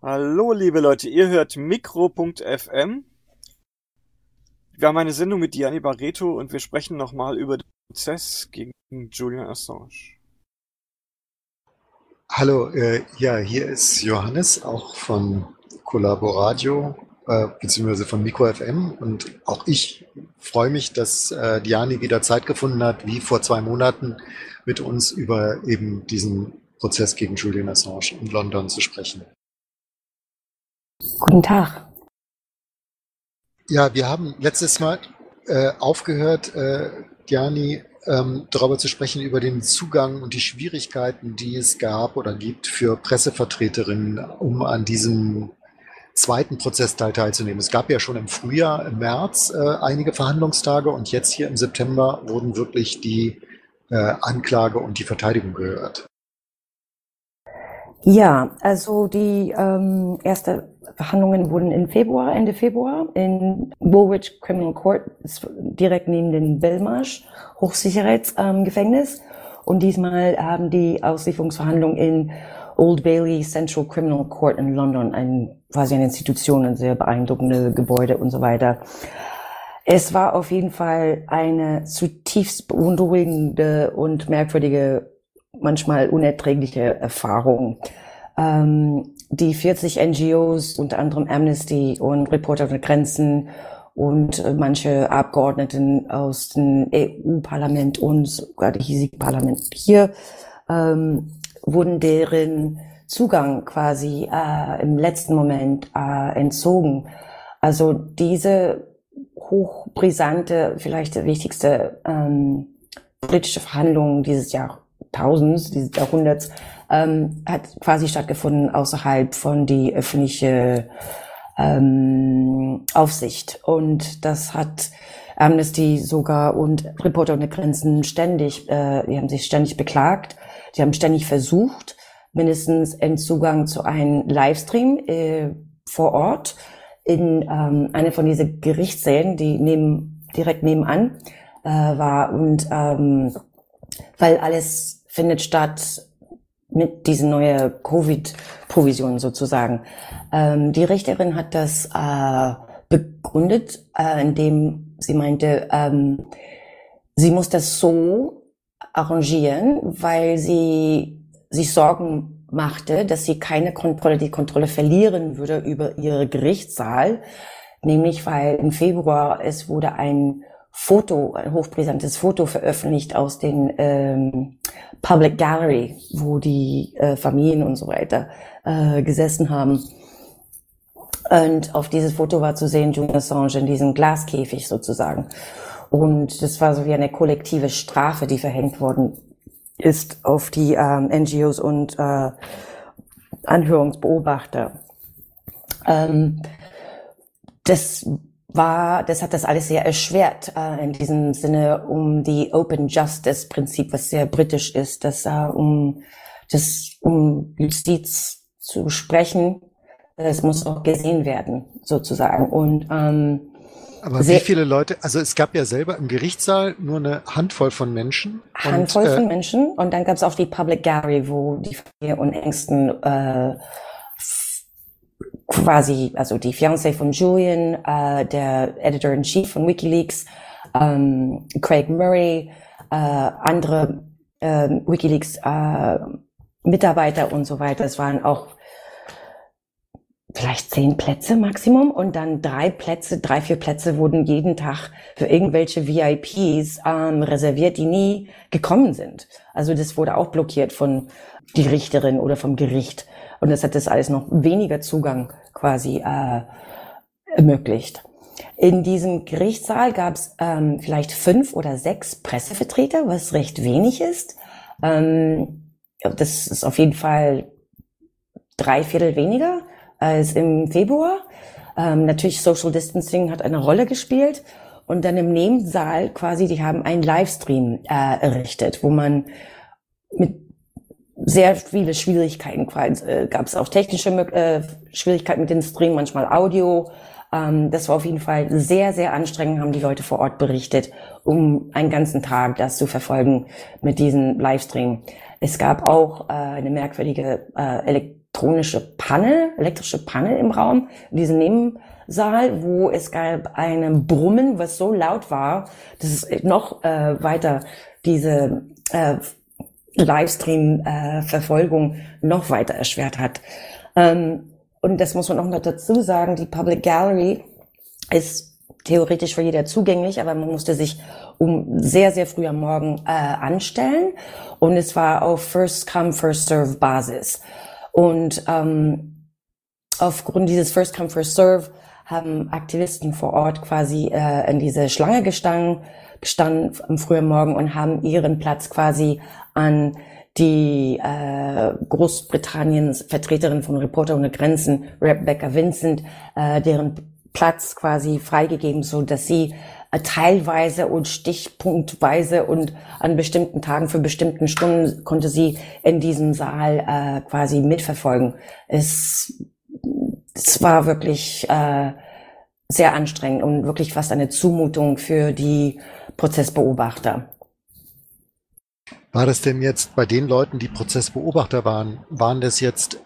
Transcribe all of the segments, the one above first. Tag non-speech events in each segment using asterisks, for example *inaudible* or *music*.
Hallo, liebe Leute, ihr hört Mikro.fm. Wir haben eine Sendung mit Diani Barreto und wir sprechen nochmal über den Prozess gegen Julian Assange. Hallo, äh, ja, hier ist Johannes, auch von Collaboradio, äh, beziehungsweise von Mikro FM. Und auch ich freue mich, dass äh, Diani wieder Zeit gefunden hat, wie vor zwei Monaten, mit uns über eben diesen Prozess gegen Julian Assange in London zu sprechen. Guten Tag. Ja, wir haben letztes Mal äh, aufgehört, äh, Diani, ähm, darüber zu sprechen, über den Zugang und die Schwierigkeiten, die es gab oder gibt für Pressevertreterinnen, um an diesem zweiten Prozessteil teilzunehmen. Es gab ja schon im Frühjahr, im März äh, einige Verhandlungstage und jetzt hier im September wurden wirklich die äh, Anklage und die Verteidigung gehört. Ja, also die ähm, erste Verhandlungen wurden im Februar, Ende Februar in Woolwich Criminal Court, direkt neben dem Belmarsh Hochsicherheitsgefängnis. Ähm, und diesmal haben die Auslieferungsverhandlungen in Old Bailey Central Criminal Court in London, ein, quasi eine Institution, ein sehr beeindruckende Gebäude und so weiter. Es war auf jeden Fall eine zutiefst beunruhigende und merkwürdige manchmal unerträgliche Erfahrung. Ähm, die 40 NGOs, unter anderem Amnesty und Reporter ohne Grenzen und äh, manche Abgeordneten aus dem EU-Parlament und sogar die hiesige Parlament hier, ähm, wurden deren Zugang quasi äh, im letzten Moment äh, entzogen. Also diese hochbrisante, vielleicht wichtigste ähm, politische Verhandlung dieses Jahr Jahrtausends, dieses Jahrhunderts, ähm, hat quasi stattgefunden außerhalb von die öffentliche ähm, Aufsicht. Und das hat Amnesty sogar und Reporter ohne Grenzen ständig, äh, die haben sich ständig beklagt, die haben ständig versucht, mindestens einen Zugang zu einem Livestream äh, vor Ort in ähm, eine von diesen Gerichtssälen, die neben, direkt nebenan äh, war und ähm, weil alles findet statt mit diesen neuen Covid-Provisionen sozusagen. Ähm, die Richterin hat das äh, begründet, äh, indem sie meinte, ähm, sie muss das so arrangieren, weil sie sich Sorgen machte, dass sie keine Kontrolle, die Kontrolle verlieren würde über ihre Gerichtssaal, nämlich weil im Februar es wurde ein Foto, ein hochbrisantes Foto veröffentlicht aus den ähm, Public Gallery, wo die äh, Familien und so weiter äh, gesessen haben. Und auf dieses Foto war zu sehen Julian Assange in diesem Glaskäfig sozusagen. Und das war so wie eine kollektive Strafe, die verhängt worden ist auf die ähm, NGOs und äh, Anhörungsbeobachter. Ähm, das war, das hat das alles sehr erschwert, äh, in diesem Sinne um die Open Justice Prinzip, was sehr britisch ist, dass äh, um das um Justiz zu sprechen, es muss auch gesehen werden, sozusagen. Und ähm, aber wie viele Leute, also es gab ja selber im Gerichtssaal nur eine Handvoll von Menschen. Handvoll und, äh, von Menschen und dann gab es auch die Public Gallery, wo die Familie und Ängsten äh, quasi, also die Fiancée von Julian, äh, der Editor-in-Chief von WikiLeaks, ähm, Craig Murray, äh, andere äh, WikiLeaks äh, Mitarbeiter und so weiter. Es waren auch vielleicht zehn Plätze Maximum und dann drei Plätze, drei, vier Plätze wurden jeden Tag für irgendwelche VIPs ähm, reserviert, die nie gekommen sind. Also das wurde auch blockiert von die Richterin oder vom Gericht. Und das hat das alles noch weniger Zugang quasi äh, ermöglicht. In diesem Gerichtssaal gab es ähm, vielleicht fünf oder sechs Pressevertreter, was recht wenig ist. Ähm, das ist auf jeden Fall drei Viertel weniger als im Februar. Ähm, natürlich Social Distancing hat eine Rolle gespielt. Und dann im Nebensaal quasi, die haben einen Livestream äh, errichtet, wo man mit sehr viele Schwierigkeiten äh, gab es auch technische äh, Schwierigkeiten mit dem Stream, manchmal Audio, Ähm, das war auf jeden Fall sehr, sehr anstrengend, haben die Leute vor Ort berichtet, um einen ganzen Tag das zu verfolgen mit diesem Livestream. Es gab auch äh, eine merkwürdige äh, elektronische Panne, elektrische Panne im Raum, in diesem Nebensaal, wo es gab einen Brummen, was so laut war, dass es noch äh, weiter diese äh, Livestream-Verfolgung äh, noch weiter erschwert hat. Ähm, und das muss man auch noch dazu sagen, die Public Gallery ist theoretisch für jeder zugänglich, aber man musste sich um sehr, sehr früh am Morgen äh, anstellen. Und es war auf First Come, First Serve Basis. Und ähm, aufgrund dieses First Come, First Serve haben Aktivisten vor Ort quasi äh, in diese Schlange gestanden, gestanden am frühen Morgen und haben ihren Platz quasi an die äh, Großbritanniens Vertreterin von Reporter ohne Grenzen, Rebecca Vincent, äh, deren Platz quasi freigegeben, so dass sie äh, teilweise und stichpunktweise und an bestimmten Tagen für bestimmten Stunden konnte sie in diesem Saal äh, quasi mitverfolgen. Es, es war wirklich äh, sehr anstrengend und wirklich fast eine Zumutung für die Prozessbeobachter. War das denn jetzt bei den Leuten, die Prozessbeobachter waren, waren das jetzt,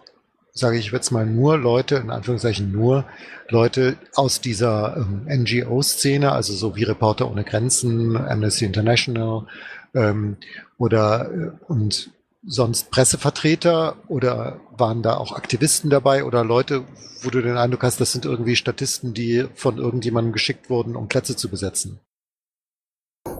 sage ich jetzt mal, nur Leute, in Anführungszeichen nur Leute aus dieser ähm, NGO-Szene, also so wie Reporter ohne Grenzen, Amnesty International ähm, oder äh, und sonst Pressevertreter oder waren da auch Aktivisten dabei oder Leute, wo du den Eindruck hast, das sind irgendwie Statisten, die von irgendjemandem geschickt wurden, um Plätze zu besetzen?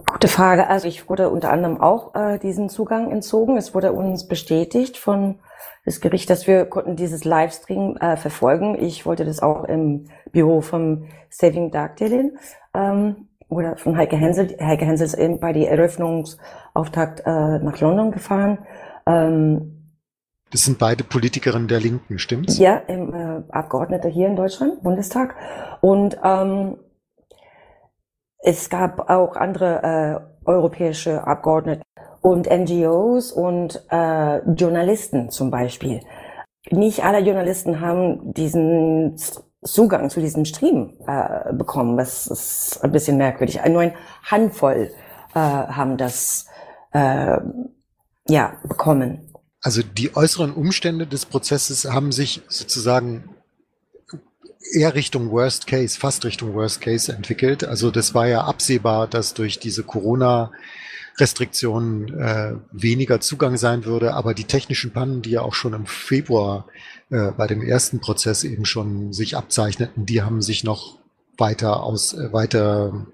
Gute Frage. Also ich wurde unter anderem auch äh, diesen Zugang entzogen. Es wurde uns bestätigt von das Gericht, dass wir konnten dieses Livestream äh, verfolgen. Ich wollte das auch im Büro vom Saving Dagdelin ähm, oder von Heike Hensel. Heike Hensel ist eben bei die Eröffnungsauftakt äh, nach London gefahren. Ähm, das sind beide Politikerinnen der Linken, stimmt's? Ja, im, äh, Abgeordnete hier in Deutschland, Bundestag. Und ähm, es gab auch andere äh, europäische Abgeordnete und NGOs und äh, Journalisten zum Beispiel. Nicht alle Journalisten haben diesen Zugang zu diesem Stream äh, bekommen. Das ist ein bisschen merkwürdig. Nur ein Handvoll äh, haben das äh, ja bekommen. Also die äußeren Umstände des Prozesses haben sich sozusagen eher Richtung Worst Case, fast Richtung Worst Case entwickelt. Also das war ja absehbar, dass durch diese Corona Restriktionen äh, weniger Zugang sein würde, aber die technischen Pannen, die ja auch schon im Februar äh, bei dem ersten Prozess eben schon sich abzeichneten, die haben sich noch weiter aus äh, weiter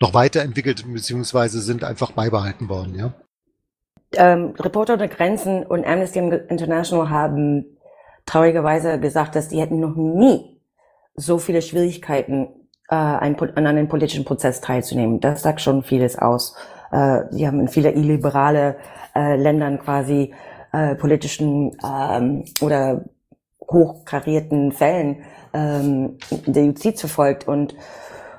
noch weiterentwickelt beziehungsweise sind einfach beibehalten worden, ja. Ähm, Reporter ohne Grenzen und Amnesty International haben traurigerweise gesagt, dass die hätten noch nie so viele Schwierigkeiten, äh, ein, an einem politischen Prozess teilzunehmen. Das sagt schon vieles aus. Äh, die haben in viele illiberale äh, Ländern quasi äh, politischen ähm, oder hochkarierten Fällen ähm, der Justiz verfolgt und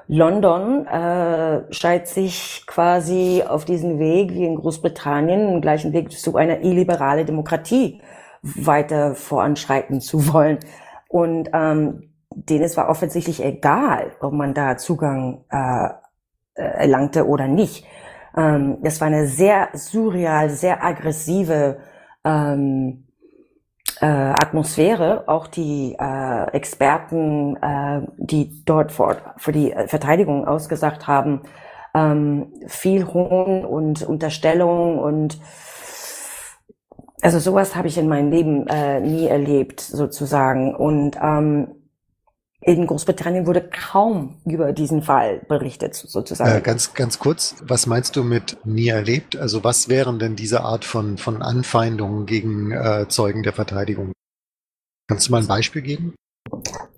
London äh, scheint sich quasi auf diesen Weg wie in Großbritannien, den gleichen Weg zu einer illiberale Demokratie weiter voranschreiten zu wollen. Und ähm, denen es war offensichtlich egal, ob man da Zugang äh, äh, erlangte oder nicht. Ähm, das war eine sehr surreal, sehr aggressive ähm, äh, Atmosphäre. Auch die äh, Experten, äh, die dort vor, für die Verteidigung ausgesagt haben, ähm, viel Hohn und Unterstellung und also sowas habe ich in meinem Leben äh, nie erlebt sozusagen und ähm, in Großbritannien wurde kaum über diesen Fall berichtet, sozusagen. Äh, ganz, ganz kurz, was meinst du mit nie erlebt? Also was wären denn diese Art von, von Anfeindungen gegen äh, Zeugen der Verteidigung? Kannst du mal ein Beispiel geben?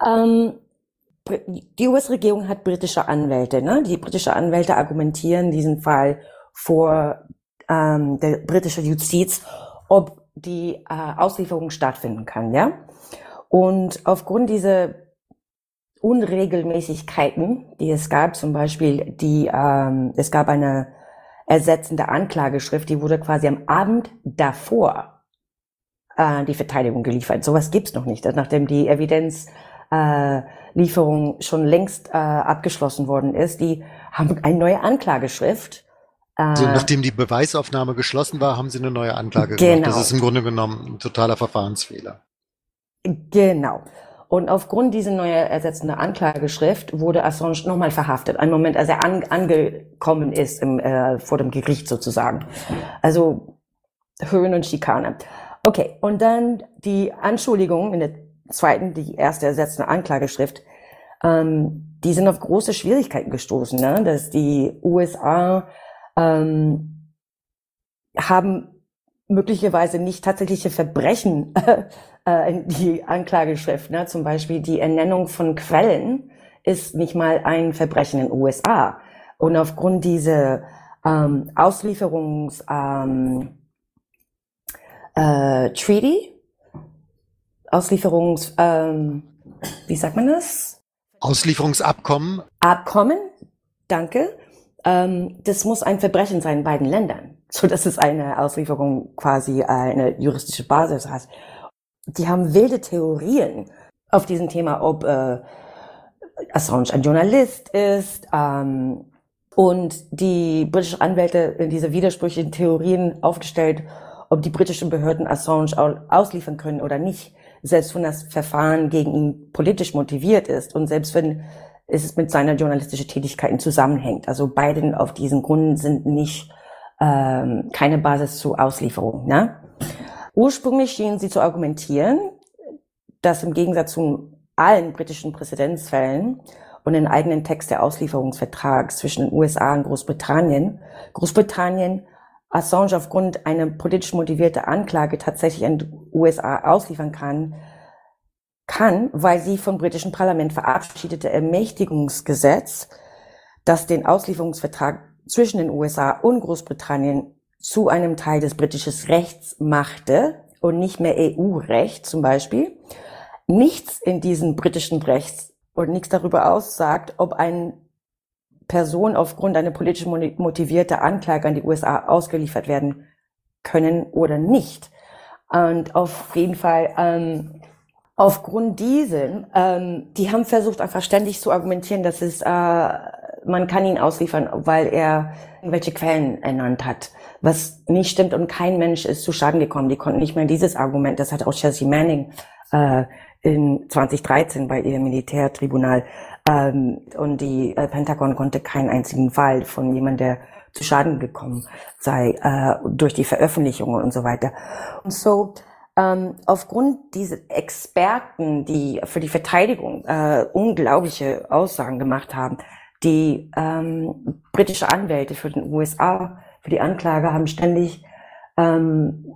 Ähm, die US-Regierung hat britische Anwälte. Ne? Die britischen Anwälte argumentieren diesen Fall vor ähm, der britischen Justiz, ob die äh, Auslieferung stattfinden kann. Ja? Und aufgrund dieser Unregelmäßigkeiten, die es gab, zum Beispiel die, ähm, es gab eine ersetzende Anklageschrift, die wurde quasi am Abend davor äh, die Verteidigung geliefert. Sowas gibt's noch nicht, nachdem die Evidenz äh, schon längst äh, abgeschlossen worden ist. Die haben eine neue Anklageschrift. Also nachdem die Beweisaufnahme geschlossen war, haben sie eine neue Anklage genau. gemacht. Das ist im Grunde genommen ein totaler Verfahrensfehler. Genau. Und aufgrund dieser neue ersetzende Anklageschrift wurde Assange nochmal verhaftet. Ein Moment, als er an, angekommen ist im, äh, vor dem Gericht sozusagen. Also Höhen und Schikane. Okay, und dann die Anschuldigungen in der zweiten, die erste ersetzende Anklageschrift, ähm, die sind auf große Schwierigkeiten gestoßen, ne? dass die USA ähm, haben möglicherweise nicht tatsächliche Verbrechen *laughs* in die Anklageschrift, ne? zum Beispiel die Ernennung von Quellen ist nicht mal ein Verbrechen in den USA. Und aufgrund dieser ähm, Auslieferungs ähm, äh, Treaty, Auslieferungs, ähm, wie sagt man das? Auslieferungsabkommen. Abkommen, danke. Ähm, das muss ein Verbrechen sein in beiden Ländern, *laughs* so dass es eine Auslieferung quasi eine juristische Basis hat. Die haben wilde Theorien auf diesem Thema, ob äh, Assange ein Journalist ist. Ähm, und die britischen Anwälte in diese widersprüchlichen Theorien aufgestellt, ob die britischen Behörden Assange ausliefern können oder nicht, selbst wenn das Verfahren gegen ihn politisch motiviert ist und selbst wenn es mit seiner journalistischen Tätigkeiten zusammenhängt. Also beide auf diesen Gründen sind nicht ähm, keine Basis zur Auslieferung. Ne? Ursprünglich schienen sie zu argumentieren, dass im Gegensatz zu allen britischen Präzedenzfällen und den eigenen Text der Auslieferungsvertrags zwischen den USA und Großbritannien, Großbritannien Assange aufgrund einer politisch motivierten Anklage tatsächlich an die USA ausliefern kann, kann, weil sie vom britischen Parlament verabschiedete Ermächtigungsgesetz, das den Auslieferungsvertrag zwischen den USA und Großbritannien zu einem Teil des britischen Rechts machte und nicht mehr EU-Recht zum Beispiel, nichts in diesem britischen Recht und nichts darüber aussagt, ob ein Person aufgrund einer politisch motivierten Anklage an die USA ausgeliefert werden können oder nicht. Und auf jeden Fall, ähm, aufgrund diesen, ähm, die haben versucht, einfach ständig zu argumentieren, dass es, äh, man kann ihn ausliefern, weil er welche Quellen ernannt hat, was nicht stimmt und kein Mensch ist zu Schaden gekommen. Die konnten nicht mehr dieses Argument, das hat auch Chelsea Manning äh, in 2013 bei ihrem Militärtribunal ähm, und die äh, Pentagon konnte keinen einzigen Fall von jemand, der zu Schaden gekommen sei, äh, durch die Veröffentlichungen und so weiter. Und so, ähm, aufgrund dieser Experten, die für die Verteidigung äh, unglaubliche Aussagen gemacht haben, die ähm, britische Anwälte für den USA, für die Anklage haben ständig ähm,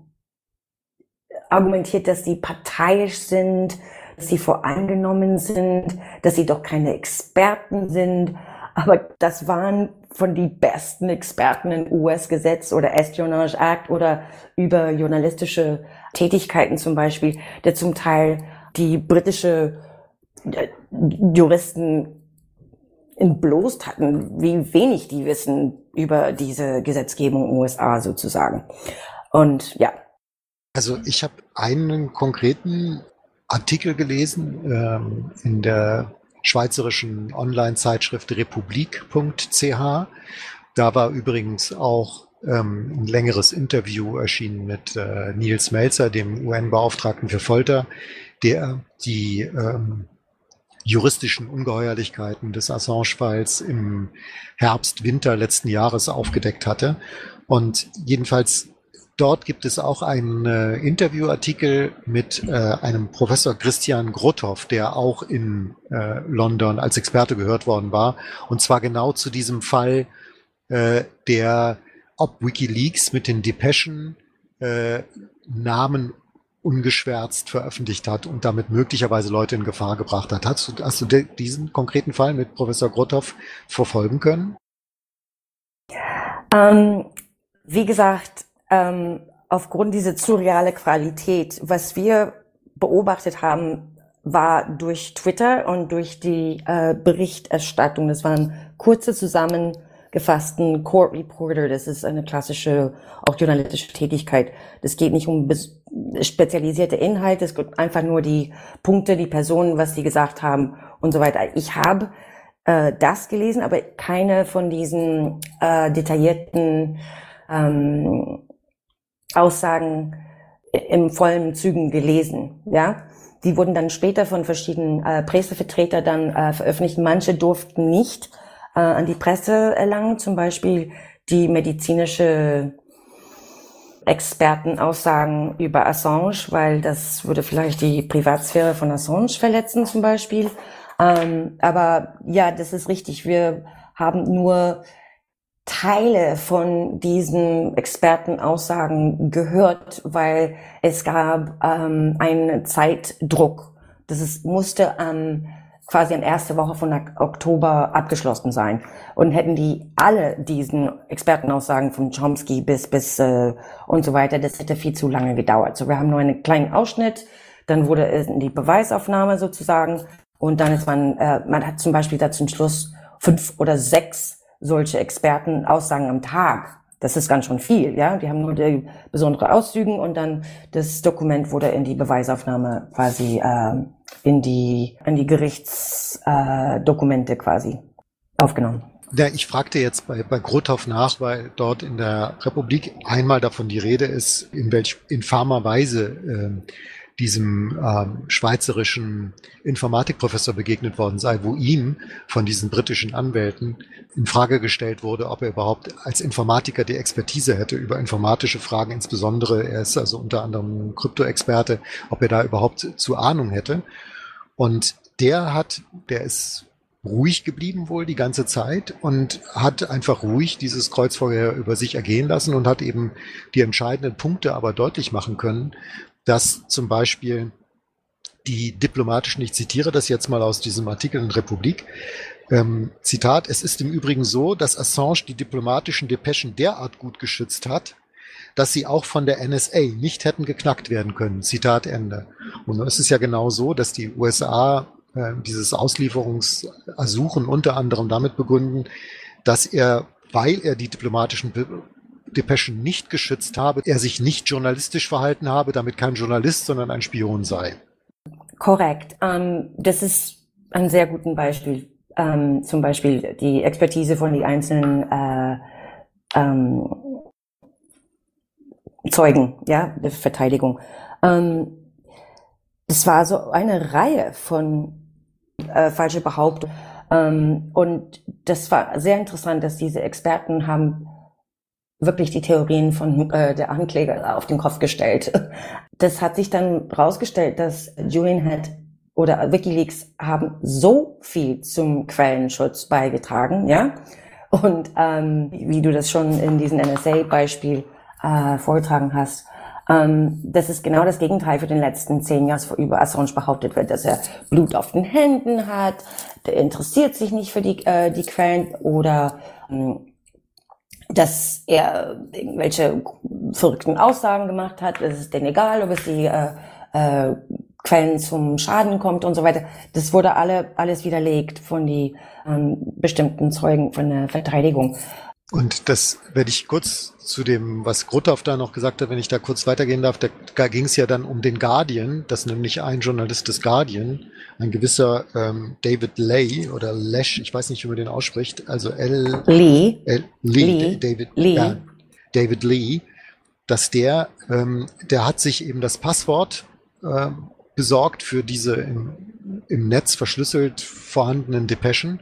argumentiert, dass die parteiisch sind, dass sie voreingenommen sind, dass sie doch keine Experten sind. Aber das waren von die besten Experten im US-Gesetz oder Espionage Act oder über journalistische Tätigkeiten zum Beispiel, der zum Teil die britische äh, Juristen entblößt hatten, wie wenig die wissen über diese Gesetzgebung USA sozusagen. Und ja. Also ich habe einen konkreten Artikel gelesen ähm, in der schweizerischen Online-Zeitschrift republik.ch. Da war übrigens auch ähm, ein längeres Interview erschienen mit äh, Nils Melzer, dem UN-Beauftragten für Folter, der die ähm, juristischen Ungeheuerlichkeiten des Assange-Falls im Herbst, Winter letzten Jahres aufgedeckt hatte. Und jedenfalls Dort gibt es auch einen äh, Interviewartikel mit äh, einem Professor Christian Grothoff, der auch in äh, London als Experte gehört worden war. Und zwar genau zu diesem Fall, äh, der ob Wikileaks mit den Depeschen äh, Namen ungeschwärzt veröffentlicht hat und damit möglicherweise Leute in Gefahr gebracht hat. Hast du, hast du diesen konkreten Fall mit Professor Grothoff verfolgen können? Ähm, wie gesagt, ähm, aufgrund dieser surreale Qualität, was wir beobachtet haben, war durch Twitter und durch die äh, Berichterstattung. Das waren kurze Zusammenfassungen gefassten Court Reporter. Das ist eine klassische, auch journalistische Tätigkeit. Das geht nicht um spezialisierte Inhalte, es geht einfach nur die Punkte, die Personen, was sie gesagt haben und so weiter. Ich habe äh, das gelesen, aber keine von diesen äh, detaillierten ähm, Aussagen im vollen Zügen gelesen, ja. Die wurden dann später von verschiedenen äh, Pressevertreter dann äh, veröffentlicht. Manche durften nicht äh, an die Presse erlangen, zum Beispiel die medizinische Expertenaussagen über Assange, weil das würde vielleicht die Privatsphäre von Assange verletzen zum Beispiel. Ähm, aber ja, das ist richtig. Wir haben nur Teile von diesen Expertenaussagen gehört, weil es gab ähm, einen Zeitdruck. Das ist, musste am quasi in erste Woche von Oktober abgeschlossen sein. Und hätten die alle diesen Expertenaussagen von Chomsky bis bis äh, und so weiter, das hätte viel zu lange gedauert. So, wir haben nur einen kleinen Ausschnitt, dann wurde in die Beweisaufnahme sozusagen und dann ist man, äh, man hat zum Beispiel da zum Schluss fünf oder sechs solche Expertenaussagen am Tag. Das ist ganz schön viel, ja. Die haben nur die besondere Auszügen und dann das Dokument wurde in die Beweisaufnahme quasi äh, in die in die Gerichtsdokumente äh, quasi aufgenommen. Ja, ich fragte jetzt bei, bei Grothoff nach, weil dort in der Republik einmal davon die Rede ist, in welch infamer Weise äh, diesem ähm, schweizerischen Informatikprofessor begegnet worden sei, wo ihm von diesen britischen Anwälten in Frage gestellt wurde, ob er überhaupt als Informatiker die Expertise hätte über informatische Fragen, insbesondere er ist also unter anderem Kryptoexperte, ob er da überhaupt zu Ahnung hätte. Und der hat, der ist ruhig geblieben wohl die ganze Zeit und hat einfach ruhig dieses Kreuzfeuer über sich ergehen lassen und hat eben die entscheidenden Punkte aber deutlich machen können, dass zum Beispiel die diplomatischen, ich zitiere das jetzt mal aus diesem Artikel in Republik, ähm, Zitat, es ist im Übrigen so, dass Assange die diplomatischen Depeschen derart gut geschützt hat, dass sie auch von der NSA nicht hätten geknackt werden können. Zitat Ende. Und es ist ja genau so, dass die USA äh, dieses Auslieferungsersuchen unter anderem damit begründen, dass er, weil er die diplomatischen Depeschen nicht geschützt habe, er sich nicht journalistisch verhalten habe, damit kein Journalist, sondern ein Spion sei. Korrekt. Ähm, das ist ein sehr gutes Beispiel. Ähm, zum Beispiel die Expertise von den einzelnen äh, ähm, Zeugen, ja, der Verteidigung. Ähm, das war so eine Reihe von äh, falsche Behauptungen. Ähm, und das war sehr interessant, dass diese Experten haben wirklich die Theorien von äh, der Ankläger auf den Kopf gestellt. *laughs* Das hat sich dann rausgestellt, dass Julian hat oder WikiLeaks haben so viel zum Quellenschutz beigetragen, ja. Und ähm, wie du das schon in diesem NSA-Beispiel äh, vorgetragen hast, ähm, das ist genau das Gegenteil für den letzten zehn Jahren, wo über Assange behauptet wird, dass er Blut auf den Händen hat, der interessiert sich nicht für die, äh, die Quellen oder ähm, dass er irgendwelche verrückten Aussagen gemacht hat. Es ist denn egal, ob es die äh, äh, Quellen zum Schaden kommt und so weiter. Das wurde alle alles widerlegt von die ähm, bestimmten Zeugen von der Verteidigung. Und das werde ich kurz zu dem, was Grothoff da noch gesagt hat, wenn ich da kurz weitergehen darf, da ging es ja dann um den Guardian, dass nämlich ein Journalist des Guardian, ein gewisser ähm, David Lay oder Lesh, ich weiß nicht, wie man den ausspricht, also L. Lee. L, Lee, Lee. David Lee. Ja, David Lee, dass der, ähm, der hat sich eben das Passwort äh, besorgt für diese im, im Netz verschlüsselt vorhandenen Depeschen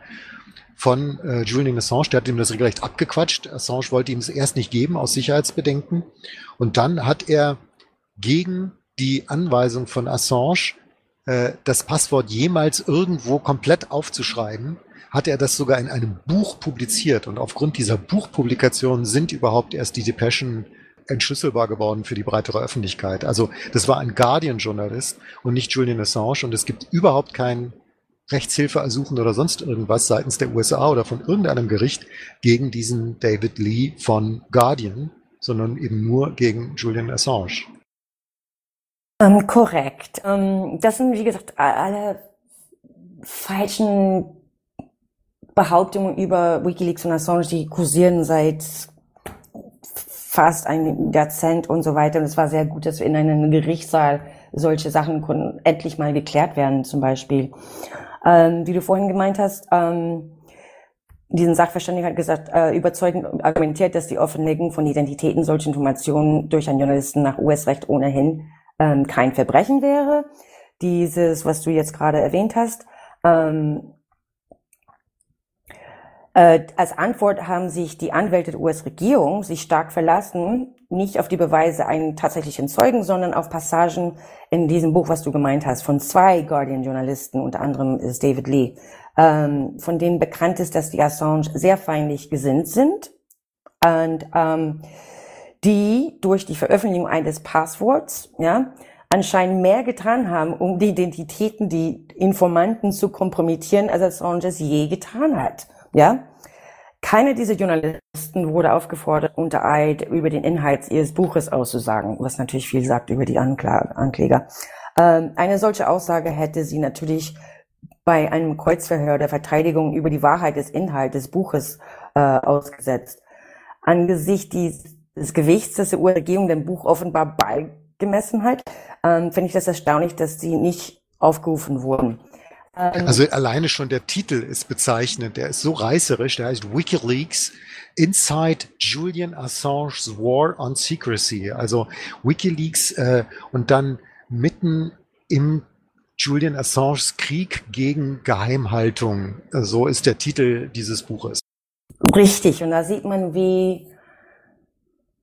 von äh, Julian Assange. Der hat ihm das regelrecht abgequatscht. Assange wollte ihm es erst nicht geben aus Sicherheitsbedenken. Und dann hat er gegen die Anweisung von Assange, äh, das Passwort jemals irgendwo komplett aufzuschreiben, hat er das sogar in einem Buch publiziert. Und aufgrund dieser Buchpublikation sind überhaupt erst die Depeschen entschlüsselbar geworden für die breitere Öffentlichkeit. Also das war ein Guardian-Journalist und nicht Julian Assange. Und es gibt überhaupt keinen Rechtshilfe ersuchen oder sonst irgendwas seitens der USA oder von irgendeinem Gericht gegen diesen David Lee von Guardian, sondern eben nur gegen Julian Assange. Ähm, korrekt. Ähm, das sind, wie gesagt, alle falschen Behauptungen über Wikileaks und Assange, die kursieren seit fast ein Jahrzehnt und so weiter. Und es war sehr gut, dass wir in einem Gerichtssaal solche Sachen konnten endlich mal geklärt werden, zum Beispiel. Ähm, wie du vorhin gemeint hast, ähm, diesen Sachverständigen hat gesagt, äh, überzeugend argumentiert, dass die Offenlegung von Identitäten solcher Informationen durch einen Journalisten nach US-Recht ohnehin ähm, kein Verbrechen wäre. Dieses, was du jetzt gerade erwähnt hast, ähm, äh, als Antwort haben sich die Anwälte der US-Regierung sich stark verlassen, nicht auf die Beweise einen tatsächlichen Zeugen, sondern auf Passagen in diesem Buch, was du gemeint hast, von zwei Guardian-Journalisten, unter anderem ist David Lee, ähm, von denen bekannt ist, dass die Assange sehr feindlich gesinnt sind und ähm, die durch die Veröffentlichung eines Passworts, ja, anscheinend mehr getan haben, um die Identitäten, die Informanten zu kompromittieren, als Assange es je getan hat. Ja? Keiner dieser Journalisten wurde aufgefordert, unter Eid über den Inhalt ihres Buches auszusagen, was natürlich viel sagt über die Ankla Ankläger. Ähm, eine solche Aussage hätte sie natürlich bei einem Kreuzverhör der Verteidigung über die Wahrheit des Inhalts des Buches äh, ausgesetzt. Angesichts des Gewichts, das die US-Regierung dem Buch offenbar beigemessen hat, ähm, finde ich das erstaunlich, dass sie nicht aufgerufen wurden. Ähm, also alleine schon der Titel ist bezeichnend. Der ist so reißerisch. Der heißt WikiLeaks Inside Julian Assange's War on Secrecy. Also WikiLeaks äh, und dann mitten im Julian Assange's Krieg gegen Geheimhaltung. So ist der Titel dieses Buches. Richtig. Und da sieht man, wie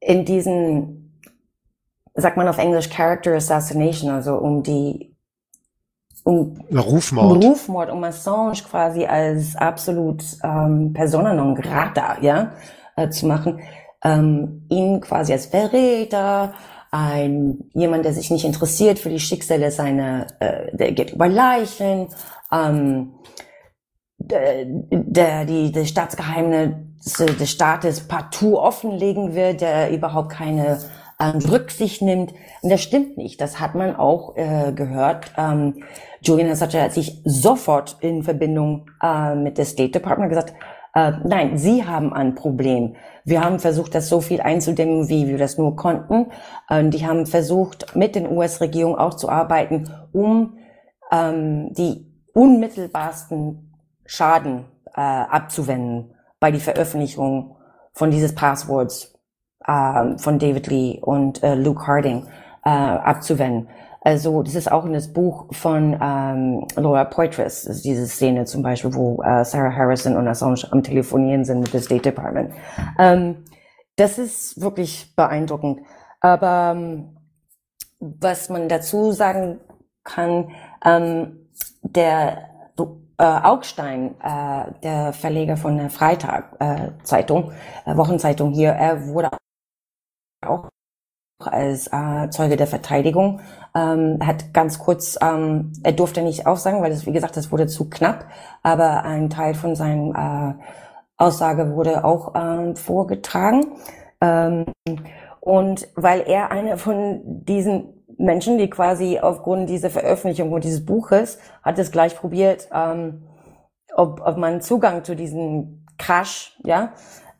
in diesen, sagt man auf Englisch, Character Assassination, also um die um Rufmord. Rufmord, um Assange quasi als absolut ähm, Persona non grata ja, äh, zu machen, ähm, ihn quasi als Verräter, ein jemand, der sich nicht interessiert für die Schicksale seiner, äh, der geht über Leichen, ähm, der, der die, die Staatsgeheimnisse des Staates partout offenlegen wird, der überhaupt keine ähm, Rücksicht nimmt. Und das stimmt nicht. Das hat man auch äh, gehört. Ähm, Julian Assange hat sich sofort in Verbindung äh, mit der State Department gesagt, äh, nein, Sie haben ein Problem. Wir haben versucht, das so viel einzudämmen, wie wir das nur konnten. Und die haben versucht, mit den US-Regierung auch zu arbeiten, um ähm, die unmittelbarsten Schaden äh, abzuwenden bei die Veröffentlichung von dieses Passwords äh, von David Lee und äh, Luke Harding äh, abzuwenden. Also das ist auch in das Buch von ähm, Laura Poitras, ist diese Szene zum Beispiel, wo äh, Sarah Harrison und Assange am Telefonieren sind mit dem State Department. Ähm, das ist wirklich beeindruckend. Aber ähm, was man dazu sagen kann, ähm, der äh, Augstein, äh, der Verleger von der Freitag äh, äh, Wochenzeitung hier, er wurde auch als äh, Zeuge der Verteidigung. Ähm, hat ganz kurz, ähm, er durfte nicht aussagen, weil das, wie gesagt, das wurde zu knapp, aber ein Teil von seinen äh, Aussage wurde auch ähm, vorgetragen. Ähm, und weil er einer von diesen Menschen, die quasi aufgrund dieser Veröffentlichung und dieses Buches hat es gleich probiert, ähm, ob, ob man Zugang zu diesem Crash, ja,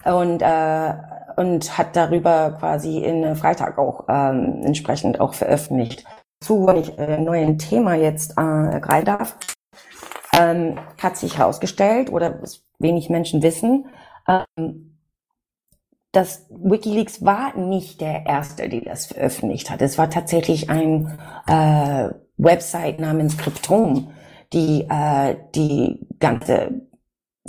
und äh, und hat darüber quasi in Freitag auch ähm, entsprechend auch veröffentlicht. Zu, wenn ich äh, neuen Thema jetzt äh, ergreifen darf, ähm, hat sich herausgestellt oder wenig Menschen wissen, ähm, dass WikiLeaks war nicht der erste, der das veröffentlicht hat. Es war tatsächlich ein äh, Website namens Cryptome, die äh, die ganze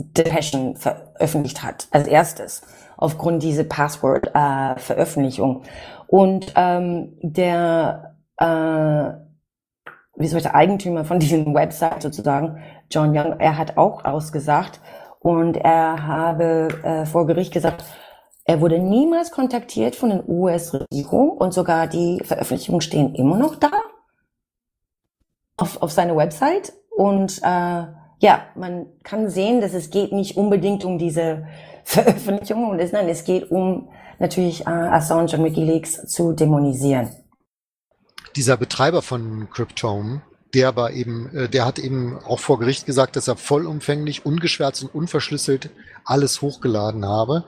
Depeschen veröffentlicht hat als erstes aufgrund dieser Passwort-Veröffentlichung. Äh, und ähm, der, äh, wie soll ich der Eigentümer von diesem Website sozusagen, John Young, er hat auch ausgesagt und er habe äh, vor Gericht gesagt, er wurde niemals kontaktiert von den US-Regierung und sogar die Veröffentlichungen stehen immer noch da auf, auf seiner Website. Und äh, ja, man kann sehen, dass es geht nicht unbedingt um diese *laughs* Veröffentlichung und es, nein, es geht um natürlich äh, Assange und WikiLeaks zu dämonisieren. Dieser Betreiber von Cryptome, der war eben, äh, der hat eben auch vor Gericht gesagt, dass er vollumfänglich, ungeschwärzt und unverschlüsselt alles hochgeladen habe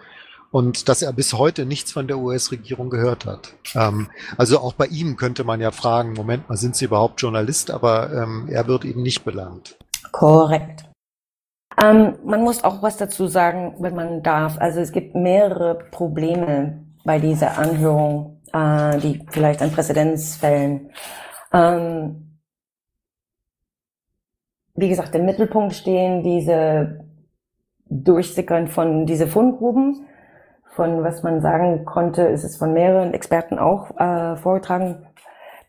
und dass er bis heute nichts von der US-Regierung gehört hat. Ähm, also auch bei ihm könnte man ja fragen, Moment mal, sind Sie überhaupt Journalist? Aber ähm, er wird eben nicht belangt. Korrekt. Ähm, man muss auch was dazu sagen, wenn man darf. Also es gibt mehrere Probleme bei dieser Anhörung, äh, die vielleicht an Präzedenzfällen. Ähm, wie gesagt, im Mittelpunkt stehen diese Durchsickern von diese Fundgruben von was man sagen konnte, ist es von mehreren Experten auch äh, vorgetragen.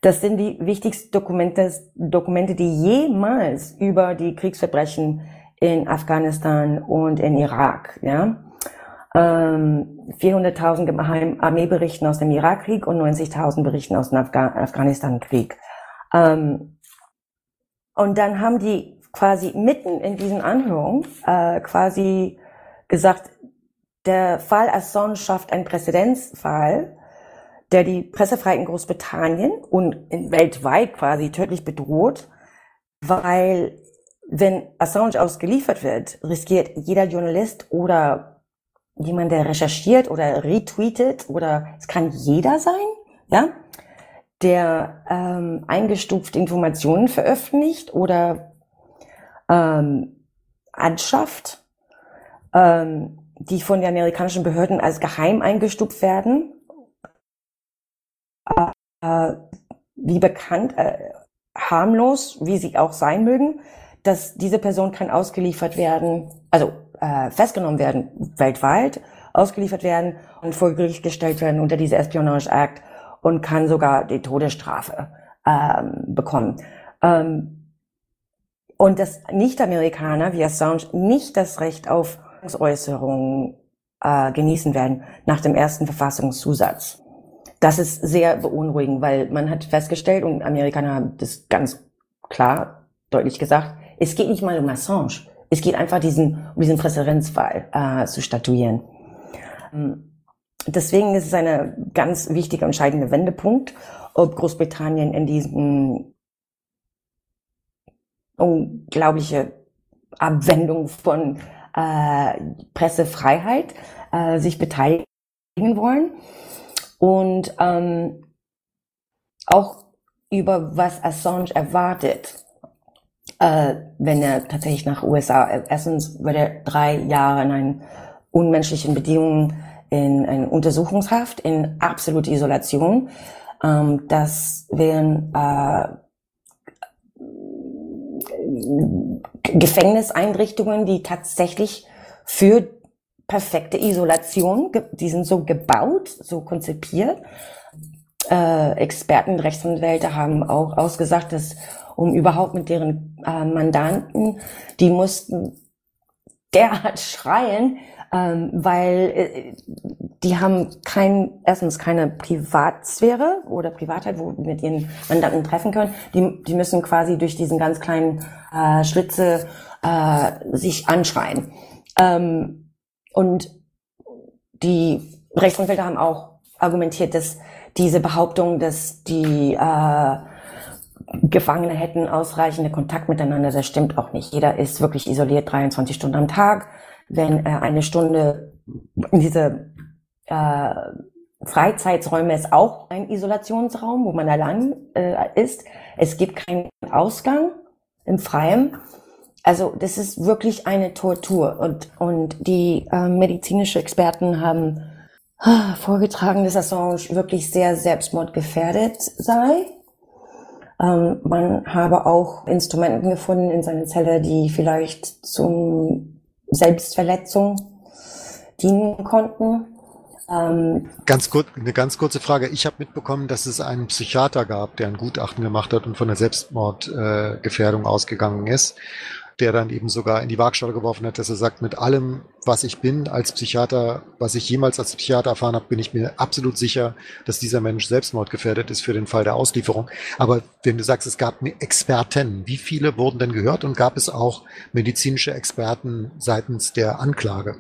Das sind die wichtigsten Dokumente, Dokumente, die jemals über die Kriegsverbrechen in Afghanistan und in Irak, ja. Ähm, 400.000 Armeeberichten aus dem Irakkrieg und 90.000 Berichten aus dem Afga Afghanistan-Krieg. Ähm, und dann haben die quasi mitten in diesen Anhörungen äh, quasi gesagt, der Fall Assange schafft einen Präzedenzfall, der die Pressefreiheit in Großbritannien und weltweit quasi tödlich bedroht, weil wenn Assange ausgeliefert wird, riskiert jeder Journalist oder jemand, der recherchiert oder retweetet oder es kann jeder sein, ja, der ähm, eingestuft Informationen veröffentlicht oder ähm, anschafft, ähm, die von den amerikanischen Behörden als geheim eingestuft werden. Äh, wie bekannt, äh, harmlos, wie sie auch sein mögen, dass diese Person kann ausgeliefert werden, also äh, festgenommen werden weltweit, ausgeliefert werden und vor Gericht gestellt werden unter diese Espionage Act und kann sogar die Todesstrafe ähm, bekommen. Ähm, und dass Nicht-Amerikaner wie Assange nicht das Recht auf Meinungsäußerungen äh, genießen werden nach dem ersten Verfassungszusatz. Das ist sehr beunruhigend, weil man hat festgestellt, und Amerikaner haben das ganz klar, deutlich gesagt, es geht nicht mal um Assange. Es geht einfach diesen, um diesen Präzedenzfall äh, zu statuieren. Ähm, deswegen ist es eine ganz wichtige, entscheidende Wendepunkt, ob Großbritannien in diesem unglaubliche Abwendung von äh, Pressefreiheit äh, sich beteiligen wollen und ähm, auch über was Assange erwartet, äh, wenn er tatsächlich nach USA. Erstens wird er drei Jahre in einen unmenschlichen Bedingungen in, in Untersuchungshaft, in absolute Isolation. Ähm, das wären äh, Gefängniseinrichtungen, die tatsächlich für perfekte Isolation, die sind so gebaut, so konzipiert. Äh, Experten, Rechtsanwälte haben auch ausgesagt, dass um überhaupt mit deren äh, Mandanten, die mussten derart *laughs* schreien, ähm, weil äh, die haben kein, erstens keine Privatsphäre oder Privatheit, wo wir mit ihren Mandanten treffen können. Die, die müssen quasi durch diesen ganz kleinen äh, Schlitze äh, sich anschreien. Ähm, und die Rechtsanwälte haben auch argumentiert, dass diese Behauptung, dass die äh, Gefangene hätten ausreichende Kontakt miteinander, das stimmt auch nicht. Jeder ist wirklich isoliert 23 Stunden am Tag. Wenn er eine Stunde in diese äh, Freizeitsräume ist auch ein Isolationsraum, wo man allein äh, ist. Es gibt keinen Ausgang im Freien. Also das ist wirklich eine Tortur. Und, und die äh, medizinische Experten haben äh, vorgetragen, dass Assange wirklich sehr selbstmordgefährdet sei. Ähm, man habe auch Instrumenten gefunden in seiner Zelle, die vielleicht zum Selbstverletzung dienen konnten. Ähm, ganz kurz, eine ganz kurze Frage. Ich habe mitbekommen, dass es einen Psychiater gab, der ein Gutachten gemacht hat und von der Selbstmordgefährdung äh, ausgegangen ist, der dann eben sogar in die Waagschale geworfen hat, dass er sagt, mit allem, was ich bin als Psychiater, was ich jemals als Psychiater erfahren habe, bin ich mir absolut sicher, dass dieser Mensch selbstmordgefährdet ist für den Fall der Auslieferung. Aber wenn du sagst, es gab Experten, wie viele wurden denn gehört und gab es auch medizinische Experten seitens der Anklage?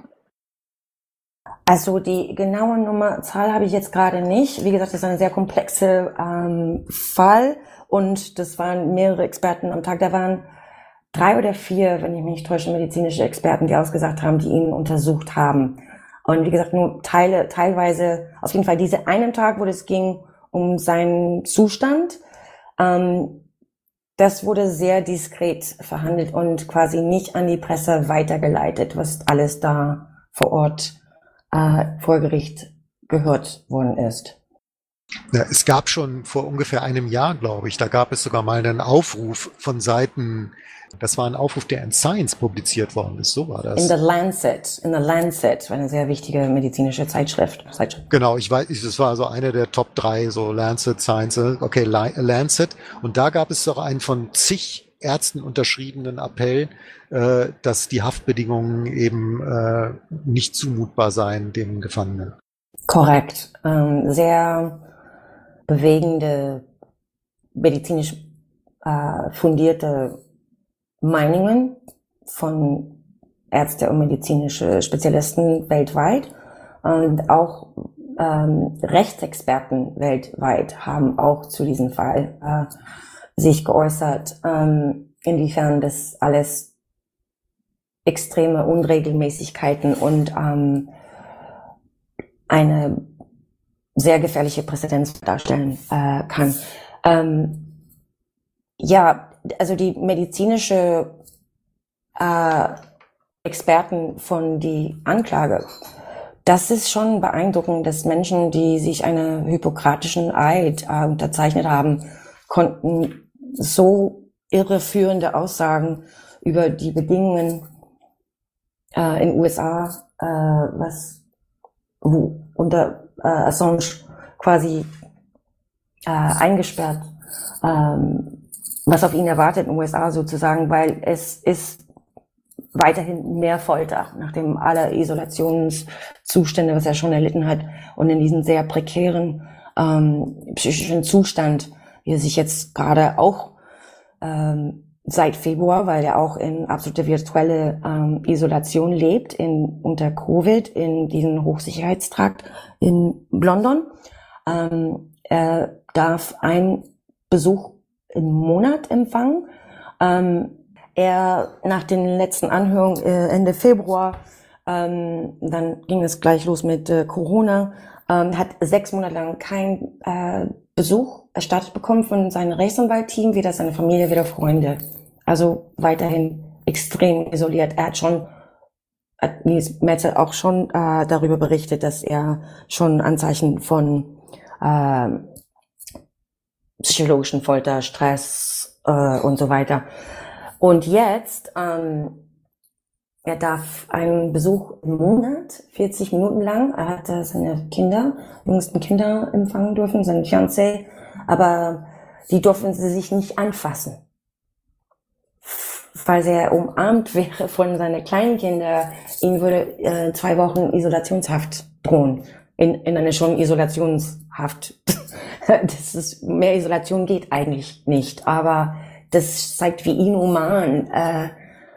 Also die genaue Nummerzahl habe ich jetzt gerade nicht. Wie gesagt, das ist ein sehr komplexer ähm, Fall und das waren mehrere Experten am Tag. Da waren drei oder vier, wenn ich mich nicht täusche, medizinische Experten, die ausgesagt haben, die ihn untersucht haben. Und wie gesagt, nur Teile, teilweise, auf jeden Fall diese einen Tag, wo es ging um seinen Zustand, ähm, das wurde sehr diskret verhandelt und quasi nicht an die Presse weitergeleitet, was alles da vor Ort äh, vor Gericht gehört worden ist. Ja, es gab schon vor ungefähr einem Jahr, glaube ich, da gab es sogar mal einen Aufruf von Seiten das war ein Aufruf, der in Science publiziert worden ist. So war das. In The Lancet. In The Lancet, eine sehr wichtige medizinische Zeitschrift. Zeitschrift. Genau, ich weiß, das war so eine der Top drei, so Lancet, Science, okay, Lancet. Und da gab es doch einen von zig Ärzten unterschriebenen Appell, äh, dass die Haftbedingungen eben äh, nicht zumutbar seien den Gefangenen. Korrekt. Ähm, sehr bewegende, medizinisch äh, fundierte Meinungen von Ärzte und medizinische Spezialisten weltweit und auch ähm, Rechtsexperten weltweit haben auch zu diesem Fall äh, sich geäußert, ähm, inwiefern das alles extreme Unregelmäßigkeiten und ähm, eine sehr gefährliche Präzedenz darstellen äh, kann. Ähm, ja, also die medizinische äh, Experten von die Anklage, das ist schon beeindruckend, dass Menschen, die sich einer hippokratischen Eid äh, unterzeichnet haben, konnten so irreführende Aussagen über die Bedingungen äh, in USA, äh, was wo unter äh, Assange quasi äh, eingesperrt ähm, was auf ihn erwartet in den USA sozusagen, weil es ist weiterhin mehr Folter, nachdem alle Isolationszustände, was er schon erlitten hat, und in diesem sehr prekären ähm, psychischen Zustand, wie er sich jetzt gerade auch ähm, seit Februar, weil er auch in absolute virtuelle ähm, Isolation lebt, in, unter Covid, in diesem Hochsicherheitstrakt in London. Ähm, er darf ein Besuch im Monat empfangen. Ähm, er nach den letzten Anhörungen äh, Ende Februar, ähm, dann ging es gleich los mit äh, Corona, ähm, hat sechs Monate lang keinen äh, Besuch erstattet bekommen von seinem Rechtsanwaltteam, weder seine Familie, weder Freunde. Also weiterhin extrem isoliert. Er hat schon hat Nils Metzel auch schon äh, darüber berichtet, dass er schon Anzeichen von äh, psychologischen Folter, Stress äh, und so weiter. Und jetzt, ähm, er darf einen Besuch im Monat, 40 Minuten lang. Er hat seine Kinder, jüngsten Kinder empfangen dürfen, seine Fiancé, aber die durften sie sich nicht anfassen. Falls er umarmt *laughs* wäre von seinen kleinen Kindern, ihm würde äh, zwei Wochen Isolationshaft drohen. In, in eine schon Isolationshaft *laughs* *laughs* das ist, mehr Isolation geht eigentlich nicht, aber das zeigt, wie inhuman äh,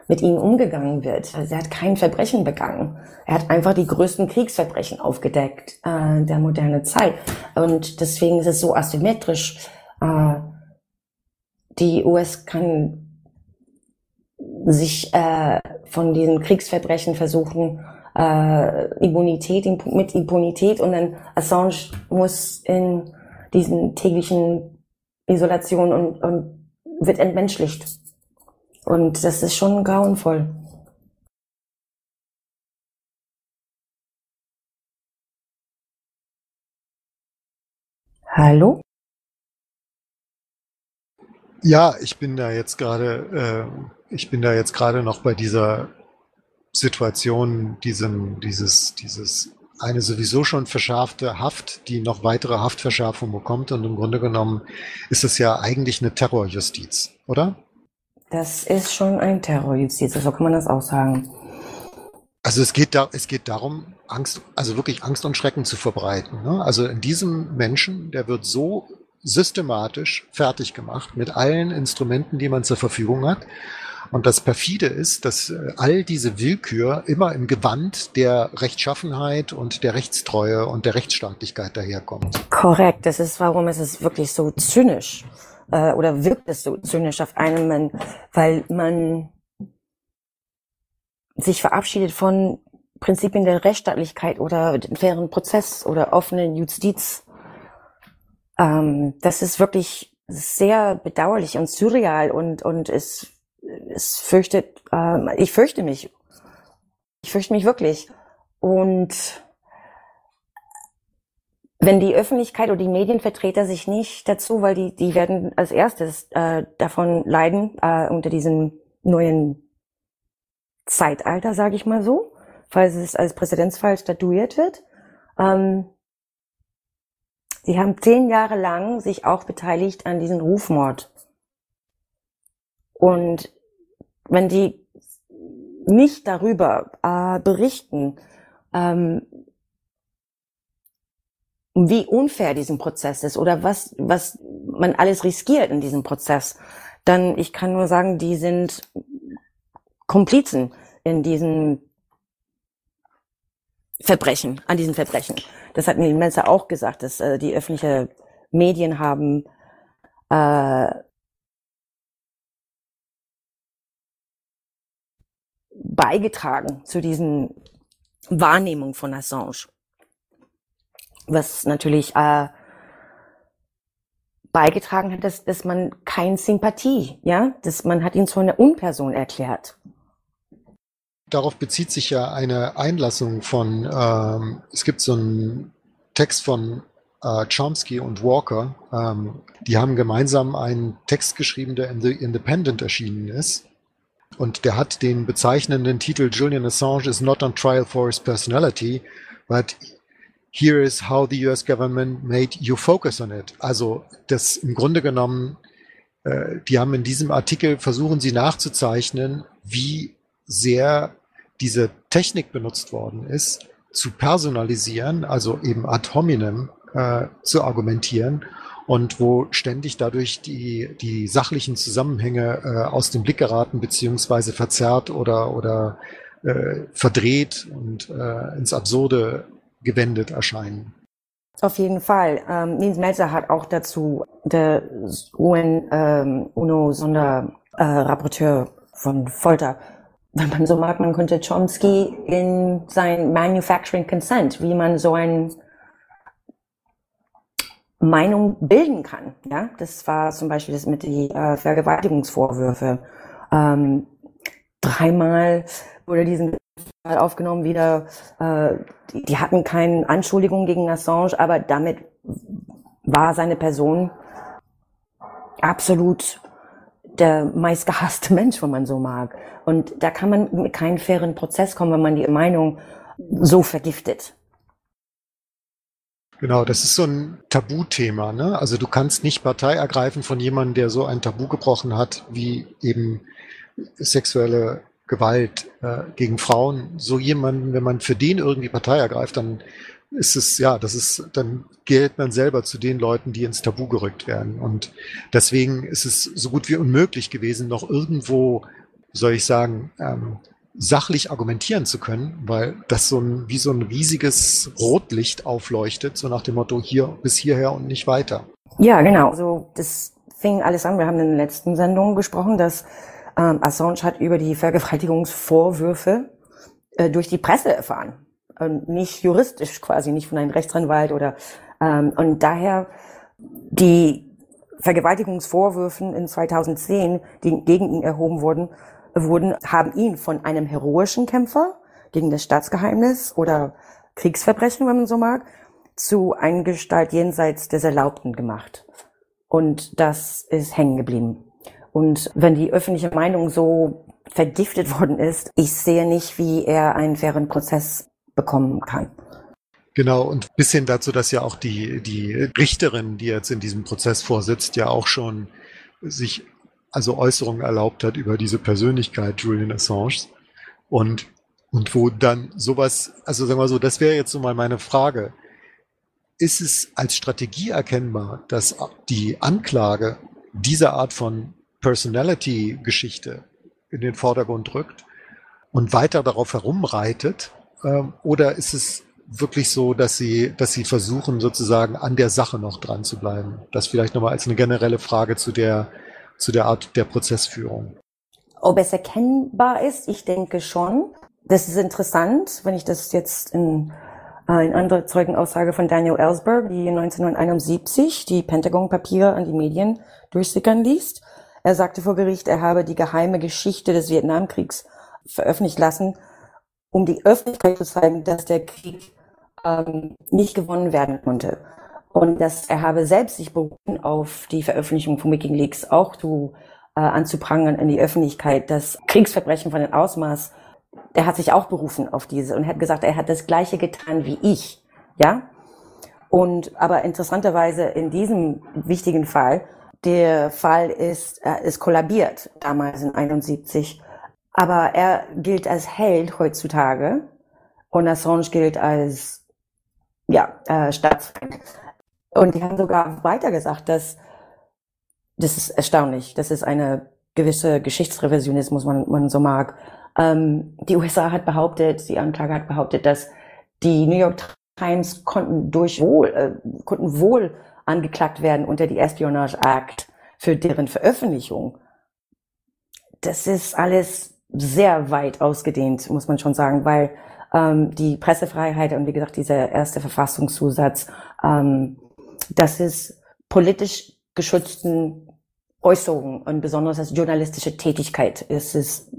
mit ihm umgegangen wird. Also er hat kein Verbrechen begangen. Er hat einfach die größten Kriegsverbrechen aufgedeckt äh, der moderne Zeit. Und deswegen ist es so asymmetrisch. Äh, die US kann sich äh, von diesen Kriegsverbrechen versuchen, äh, Immunität mit Immunität und dann Assange muss in diesen täglichen Isolation und, und wird entmenschlicht. Und das ist schon grauenvoll. Hallo? Ja, ich bin da jetzt gerade, äh, ich bin da jetzt gerade noch bei dieser Situation, diesem, dieses, dieses eine sowieso schon verschärfte Haft, die noch weitere Haftverschärfung bekommt. Und im Grunde genommen ist es ja eigentlich eine Terrorjustiz, oder? Das ist schon ein Terrorjustiz, so kann man das auch sagen. Also es geht da, es geht darum, Angst, also wirklich Angst und Schrecken zu verbreiten. Ne? Also in diesem Menschen, der wird so systematisch fertig gemacht mit allen Instrumenten, die man zur Verfügung hat. Und das perfide ist, dass äh, all diese Willkür immer im Gewand der Rechtschaffenheit und der Rechtstreue und der Rechtsstaatlichkeit daherkommt. Korrekt. Das ist, warum es ist wirklich so zynisch äh, oder wirkt es so zynisch auf einen, weil man sich verabschiedet von Prinzipien der Rechtsstaatlichkeit oder fairen Prozess oder offenen Justiz. Ähm, das ist wirklich sehr bedauerlich und surreal und, und es, es fürchtet, ähm, ich fürchte mich. Ich fürchte mich wirklich. Und wenn die Öffentlichkeit oder die Medienvertreter sich nicht dazu, weil die, die werden als erstes äh, davon leiden, äh, unter diesem neuen Zeitalter, sage ich mal so, falls es als Präzedenzfall statuiert wird. Ähm, die haben zehn Jahre lang sich auch beteiligt an diesem Rufmord. Und wenn die nicht darüber äh, berichten, ähm, wie unfair diesen Prozess ist oder was, was man alles riskiert in diesem Prozess, dann ich kann nur sagen, die sind Komplizen in diesen Verbrechen, an diesen Verbrechen. Das hat Melzer auch gesagt, dass äh, die öffentlichen Medien haben äh, beigetragen zu diesen Wahrnehmung von Assange. Was natürlich äh, beigetragen hat, dass, dass man kein Sympathie, ja, dass man hat ihn zu einer Unperson erklärt. Darauf bezieht sich ja eine Einlassung von, ähm, es gibt so einen Text von äh, Chomsky und Walker. Ähm, die haben gemeinsam einen Text geschrieben, der in The Independent erschienen ist. Und der hat den bezeichnenden Titel Julian Assange is not on trial for his personality, but here is how the US government made you focus on it. Also das im Grunde genommen, äh, die haben in diesem Artikel versuchen sie nachzuzeichnen, wie sehr diese Technik benutzt worden ist, zu personalisieren, also eben ad hominem äh, zu argumentieren und wo ständig dadurch die, die sachlichen Zusammenhänge äh, aus dem Blick geraten, beziehungsweise verzerrt oder, oder äh, verdreht und äh, ins Absurde gewendet erscheinen. Auf jeden Fall. Ähm, Nils Melzer hat auch dazu der UN, ähm, UNO-Sonderrapporteur von Folter wenn man so mag, man könnte Chomsky in sein Manufacturing Consent, wie man so ein Meinung bilden kann. Ja, das war zum Beispiel das mit die äh, Vergewaltigungsvorwürfe. Ähm, dreimal wurde diesen Fall aufgenommen wieder. Äh, die, die hatten keine Anschuldigung gegen Assange, aber damit war seine Person absolut der meistgehasste *laughs* Mensch, wenn man so mag. Und da kann man mit keinen fairen Prozess kommen, wenn man die Meinung so vergiftet. Genau, das ist so ein Tabuthema. Ne? Also du kannst nicht Partei ergreifen von jemandem, der so ein Tabu gebrochen hat, wie eben sexuelle Gewalt äh, gegen Frauen. So jemanden, wenn man für den irgendwie Partei ergreift, dann ist es, ja, das ist, dann gilt man selber zu den Leuten, die ins Tabu gerückt werden. Und deswegen ist es so gut wie unmöglich gewesen, noch irgendwo, soll ich sagen, ähm, sachlich argumentieren zu können, weil das so ein, wie so ein riesiges Rotlicht aufleuchtet, so nach dem Motto hier bis hierher und nicht weiter. Ja, genau. Also das fing alles an. Wir haben in der letzten Sendung gesprochen, dass ähm, Assange hat über die Vergewaltigungsvorwürfe äh, durch die Presse erfahren nicht juristisch quasi, nicht von einem Rechtsanwalt oder ähm, und daher die Vergewaltigungsvorwürfen in 2010, die gegen ihn erhoben wurden, wurden, haben ihn von einem heroischen Kämpfer gegen das Staatsgeheimnis oder Kriegsverbrechen, wenn man so mag, zu einer Gestalt jenseits des Erlaubten gemacht. Und das ist hängen geblieben. Und wenn die öffentliche Meinung so vergiftet worden ist, ich sehe nicht, wie er einen fairen Prozess bekommen kann. Genau, und bis hin dazu, dass ja auch die, die Richterin, die jetzt in diesem Prozess vorsitzt, ja auch schon sich also Äußerungen erlaubt hat über diese Persönlichkeit Julian Assange. Und, und wo dann sowas, also sagen wir so, das wäre jetzt so mal meine Frage. Ist es als Strategie erkennbar, dass die Anklage dieser Art von Personality-Geschichte in den Vordergrund rückt und weiter darauf herumreitet? Ähm, oder ist es wirklich so, dass sie, dass sie versuchen, sozusagen an der Sache noch dran zu bleiben? Das vielleicht nochmal als eine generelle Frage zu der, zu der Art der Prozessführung. Ob es erkennbar ist, ich denke schon. Das ist interessant, wenn ich das jetzt in, äh, in andere Zeugenaussage von Daniel Ellsberg, die 1971 die Pentagon-Papiere an die Medien durchsickern liest. Er sagte vor Gericht, er habe die geheime Geschichte des Vietnamkriegs veröffentlicht lassen, um die Öffentlichkeit zu zeigen, dass der Krieg ähm, nicht gewonnen werden konnte. Und dass er habe selbst sich berufen auf die Veröffentlichung von Wikileaks auch zu äh, anzuprangern in die Öffentlichkeit, das Kriegsverbrechen von dem Ausmaß, der hat sich auch berufen auf diese und hat gesagt, er hat das Gleiche getan wie ich, ja. Und aber interessanterweise in diesem wichtigen Fall, der Fall ist, äh, ist kollabiert damals in 71, aber er gilt als Held heutzutage und Assange gilt als ja äh, Staatsfeind. Und die haben sogar weiter gesagt, dass das ist erstaunlich. Das ist eine gewisse Geschichtsrevisionismus, man, man so mag. Ähm, die USA hat behauptet, die Anklage hat behauptet, dass die New York Times konnten durch wohl, äh, konnten wohl angeklagt werden unter die Espionage Act für deren Veröffentlichung. Das ist alles sehr weit ausgedehnt, muss man schon sagen, weil ähm, die Pressefreiheit und wie gesagt dieser erste Verfassungszusatz, ähm, das ist politisch geschützten Äußerungen und besonders als journalistische Tätigkeit ist es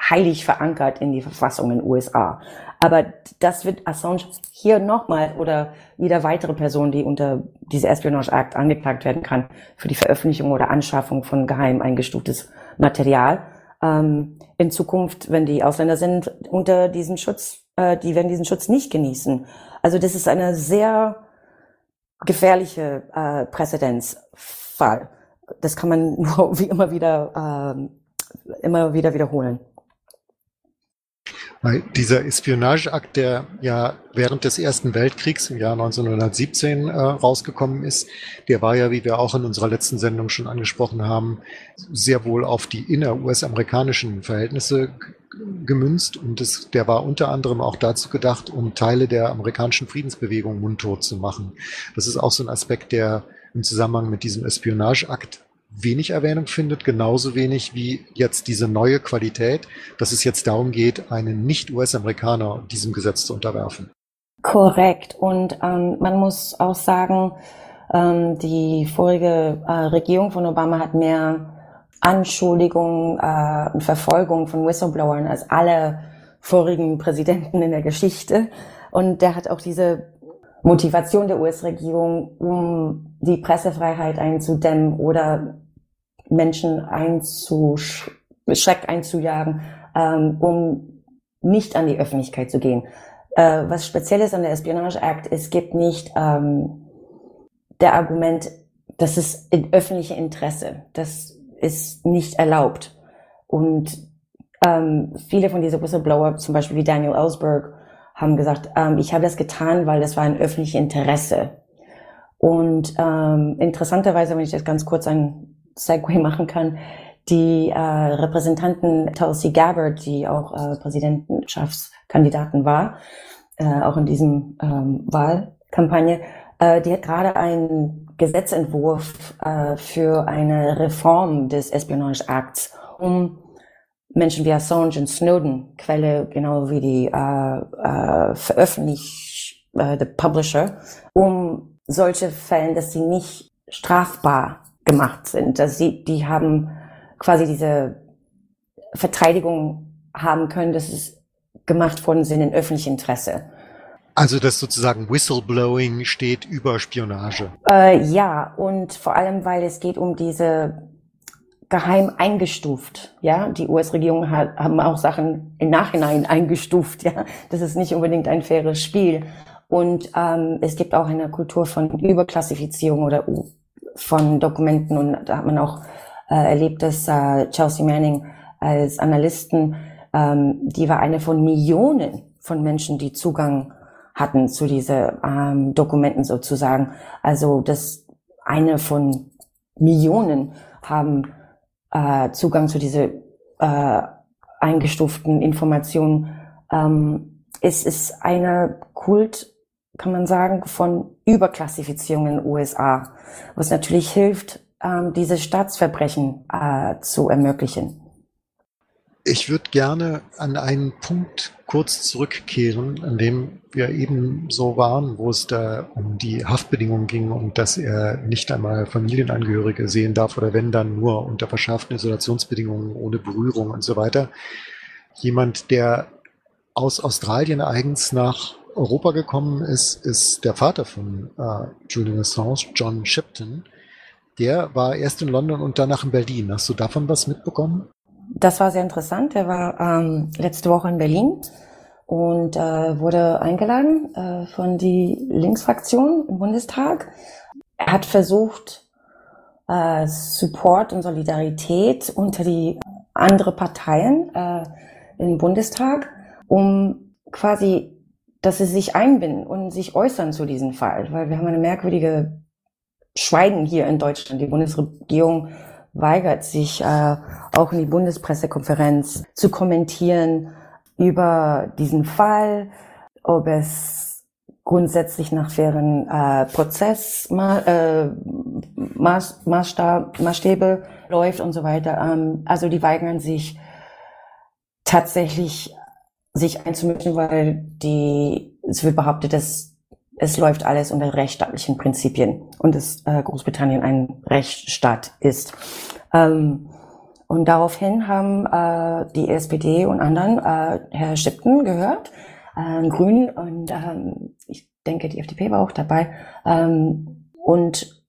heilig verankert in die Verfassung in den USA. Aber das wird Assange hier nochmal oder jeder weitere Person, die unter diese Espionage Act angeklagt werden kann, für die Veröffentlichung oder Anschaffung von geheim eingestuftes Material. Ähm, in Zukunft, wenn die Ausländer sind, unter diesem Schutz, äh, die werden diesen Schutz nicht genießen. Also das ist eine sehr gefährliche äh, Präzedenzfall. Das kann man *laughs* nur wie immer wieder, äh, immer wieder wiederholen. Weil dieser Espionageakt, der ja während des Ersten Weltkriegs im Jahr 1917 äh, rausgekommen ist, der war ja, wie wir auch in unserer letzten Sendung schon angesprochen haben, sehr wohl auf die inner-US-amerikanischen Verhältnisse gemünzt und das, der war unter anderem auch dazu gedacht, um Teile der amerikanischen Friedensbewegung mundtot zu machen. Das ist auch so ein Aspekt, der im Zusammenhang mit diesem Espionageakt wenig Erwähnung findet, genauso wenig wie jetzt diese neue Qualität, dass es jetzt darum geht, einen Nicht-US-Amerikaner diesem Gesetz zu unterwerfen. Korrekt. Und ähm, man muss auch sagen, ähm, die vorige äh, Regierung von Obama hat mehr Anschuldigungen äh, und Verfolgung von Whistleblowern als alle vorigen Präsidenten in der Geschichte. Und der hat auch diese Motivation der US-Regierung, um die Pressefreiheit einzudämmen oder Menschen einzusch Schreck einzujagen, ähm, um nicht an die Öffentlichkeit zu gehen. Äh, was speziell ist an der Espionage Act, es gibt nicht ähm, der Argument, das ist in öffentlichem Interesse. Das ist nicht erlaubt. Und ähm, viele von diesen Whistleblower, zum Beispiel wie Daniel Ellsberg, haben gesagt, ähm, ich habe das getan, weil das war ein öffentliches Interesse. Und ähm, interessanterweise, wenn ich das ganz kurz ein Segway *laughs* machen kann, die äh, Repräsentanten Tulsi Gabbard, die auch äh, Präsidentschaftskandidatin war, äh, auch in diesem ähm, Wahlkampagne, äh, die hat gerade einen Gesetzentwurf äh, für eine Reform des Espionage Acts, um Menschen wie Assange und Snowden, Quelle genau wie die äh, äh, veröffentlicht, äh, the Publisher, um solche Fälle, dass sie nicht strafbar gemacht sind. Dass sie, die haben quasi diese Verteidigung haben können, dass es gemacht worden sind in öffentlichem Interesse. Also dass sozusagen Whistleblowing steht über Spionage. Äh, ja, und vor allem, weil es geht um diese geheim eingestuft. Ja, die US-Regierung hat, haben auch Sachen im Nachhinein eingestuft. Ja, das ist nicht unbedingt ein faires Spiel. Und ähm, es gibt auch eine Kultur von Überklassifizierung oder von Dokumenten und da hat man auch äh, erlebt, dass äh, Chelsea Manning als Analysten, ähm, die war eine von Millionen von Menschen, die Zugang hatten zu diese ähm, Dokumenten sozusagen. Also das eine von Millionen haben äh, Zugang zu diese äh, eingestuften Informationen. Ähm, es ist eine Kult, kann man sagen, von Überklassifizierung in den USA, was natürlich hilft, ähm, diese Staatsverbrechen äh, zu ermöglichen. Ich würde gerne an einen Punkt kurz zurückkehren, an dem wir eben so waren, wo es da um die Haftbedingungen ging und dass er nicht einmal Familienangehörige sehen darf oder wenn dann nur unter verschärften Isolationsbedingungen ohne Berührung und so weiter. Jemand, der aus Australien eigens nach Europa gekommen ist, ist der Vater von äh, Julian Assange, John Shipton. Der war erst in London und danach in Berlin. Hast du davon was mitbekommen? Das war sehr interessant. Er war ähm, letzte Woche in Berlin und äh, wurde eingeladen äh, von die Linksfraktion im Bundestag. Er hat versucht, äh, Support und Solidarität unter die andere Parteien äh, im Bundestag, um quasi, dass sie sich einbinden und sich äußern zu diesem Fall, weil wir haben eine merkwürdige Schweigen hier in Deutschland. Die Bundesregierung weigert sich, äh, auch in die Bundespressekonferenz zu kommentieren über diesen Fall, ob es grundsätzlich nach fairen äh, Prozessmaßstäbe äh, läuft und so weiter. Ähm, also die weigern sich tatsächlich sich einzumischen, weil die, es wird behauptet, dass es läuft alles unter rechtsstaatlichen Prinzipien und dass äh, Großbritannien ein Rechtsstaat ist. Ähm, und daraufhin haben äh, die SPD und anderen äh, Herr Schipten gehört, äh, Grünen und ähm, ich denke, die FDP war auch dabei. Ähm, und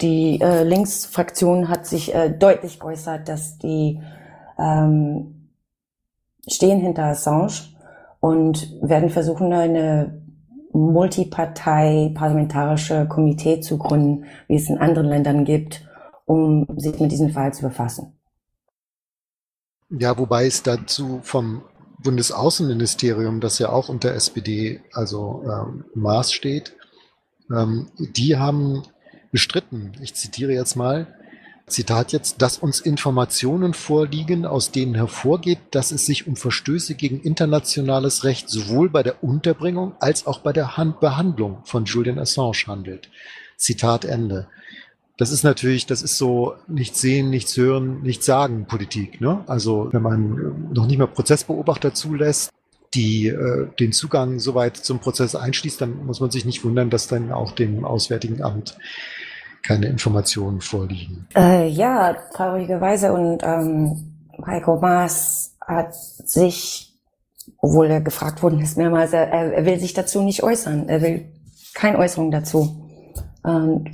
die äh, Linksfraktion hat sich äh, deutlich geäußert, dass die ähm, stehen hinter Assange und werden versuchen, eine Multipartei-parlamentarische Komitee zu gründen, wie es in anderen Ländern gibt, um sich mit diesem Fall zu befassen. Ja, wobei es dazu vom Bundesaußenministerium, das ja auch unter SPD, also ähm, Maß steht, ähm, die haben bestritten, ich zitiere jetzt mal, Zitat jetzt, dass uns Informationen vorliegen, aus denen hervorgeht, dass es sich um Verstöße gegen internationales Recht sowohl bei der Unterbringung als auch bei der Behandlung von Julian Assange handelt. Zitat Ende. Das ist natürlich, das ist so nichts sehen, nichts hören, nichts sagen Politik. Ne? Also wenn man noch nicht mal Prozessbeobachter zulässt, die äh, den Zugang soweit zum Prozess einschließt, dann muss man sich nicht wundern, dass dann auch dem Auswärtigen Amt keine Informationen vorliegen. Äh, ja, traurigerweise. Und ähm, Heiko Maas hat sich, obwohl er gefragt worden ist mehrmals, er, er will sich dazu nicht äußern. Er will keine Äußerung dazu. Und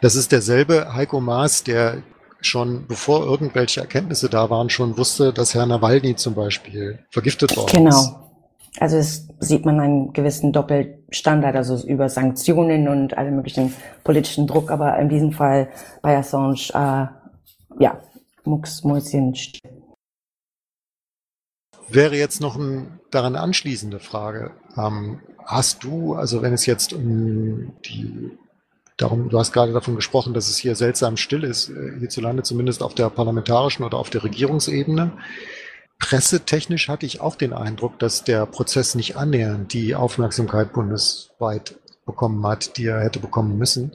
das ist derselbe Heiko Maas, der schon bevor irgendwelche Erkenntnisse da waren, schon wusste, dass Herr Nawalny zum Beispiel vergiftet worden genau. ist. Genau. Also es sieht man einen gewissen Doppelstandard, also über Sanktionen und alle möglichen politischen Druck, aber in diesem Fall bei Assange, äh, ja, Mucksmäuschen. Wäre jetzt noch eine daran anschließende Frage. Ähm, hast du, also wenn es jetzt um die darum, du hast gerade davon gesprochen, dass es hier seltsam still ist, äh, hierzulande zumindest auf der parlamentarischen oder auf der Regierungsebene. Pressetechnisch hatte ich auch den Eindruck, dass der Prozess nicht annähernd die Aufmerksamkeit bundesweit bekommen hat, die er hätte bekommen müssen.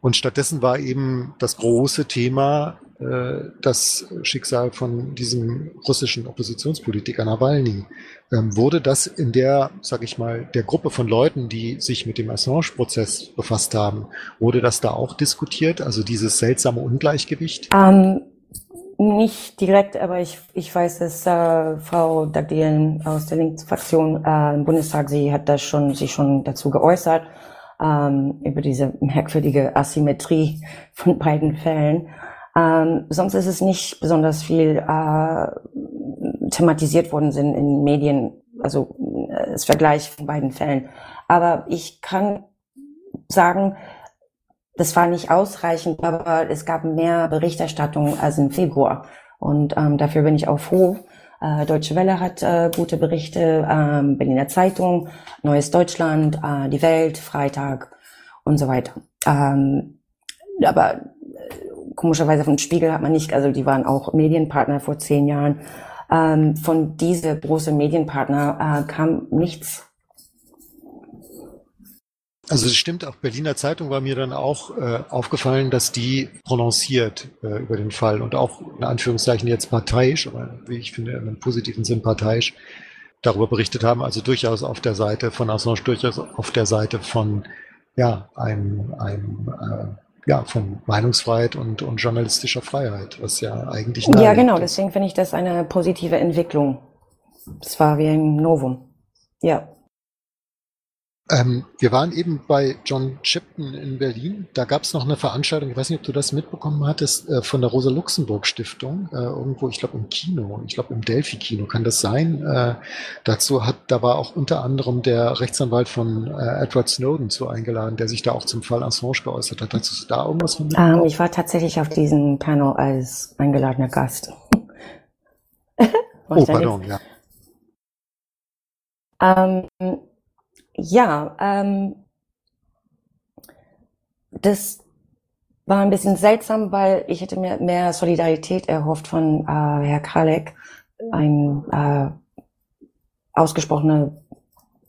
Und stattdessen war eben das große Thema äh, das Schicksal von diesem russischen Oppositionspolitiker Nawalny. Ähm, wurde das in der, sag ich mal, der Gruppe von Leuten, die sich mit dem Assange-Prozess befasst haben, wurde das da auch diskutiert? Also dieses seltsame Ungleichgewicht? Um nicht direkt, aber ich, ich weiß, dass äh, Frau Dagdien aus der Linksfraktion äh, im Bundestag, sie hat das schon, sich schon dazu geäußert, ähm, über diese merkwürdige Asymmetrie von beiden Fällen. Ähm, sonst ist es nicht besonders viel äh, thematisiert worden sind in Medien, also äh, das Vergleich von beiden Fällen. Aber ich kann sagen, das war nicht ausreichend, aber es gab mehr Berichterstattung als im Februar. Und ähm, dafür bin ich auch froh. Äh, Deutsche Welle hat äh, gute Berichte, ähm, Berliner Zeitung, Neues Deutschland, äh, Die Welt, Freitag und so weiter. Ähm, aber komischerweise von Spiegel hat man nicht, also die waren auch Medienpartner vor zehn Jahren. Ähm, von diese großen Medienpartner äh, kam nichts. Also es stimmt, auch Berliner Zeitung war mir dann auch äh, aufgefallen, dass die prononciert äh, über den Fall und auch in Anführungszeichen jetzt parteiisch, aber wie ich finde, in einem positiven Sinn parteiisch darüber berichtet haben, also durchaus auf der Seite von Assange, durchaus auf der Seite von ja, einem, einem äh, ja, von Meinungsfreiheit und, und journalistischer Freiheit, was ja eigentlich. Ja, genau, deswegen finde ich das eine positive Entwicklung. Es war wie ein Novum. Ja. Ähm, wir waren eben bei John Chipton in Berlin. Da gab es noch eine Veranstaltung, ich weiß nicht, ob du das mitbekommen hattest, äh, von der Rosa-Luxemburg-Stiftung, äh, irgendwo, ich glaube im Kino, ich glaube im Delphi-Kino, kann das sein? Äh, dazu hat, da war auch unter anderem der Rechtsanwalt von äh, Edward Snowden zu eingeladen, der sich da auch zum Fall Assange geäußert hat. Hast du da irgendwas von ähm, Ich war tatsächlich auf diesem Panel als eingeladener Gast. *laughs* oh, pardon, ja. Ähm, ja, ähm, das war ein bisschen seltsam, weil ich hätte mir mehr Solidarität erhofft von äh, Herr Kalek, ein äh, ausgesprochener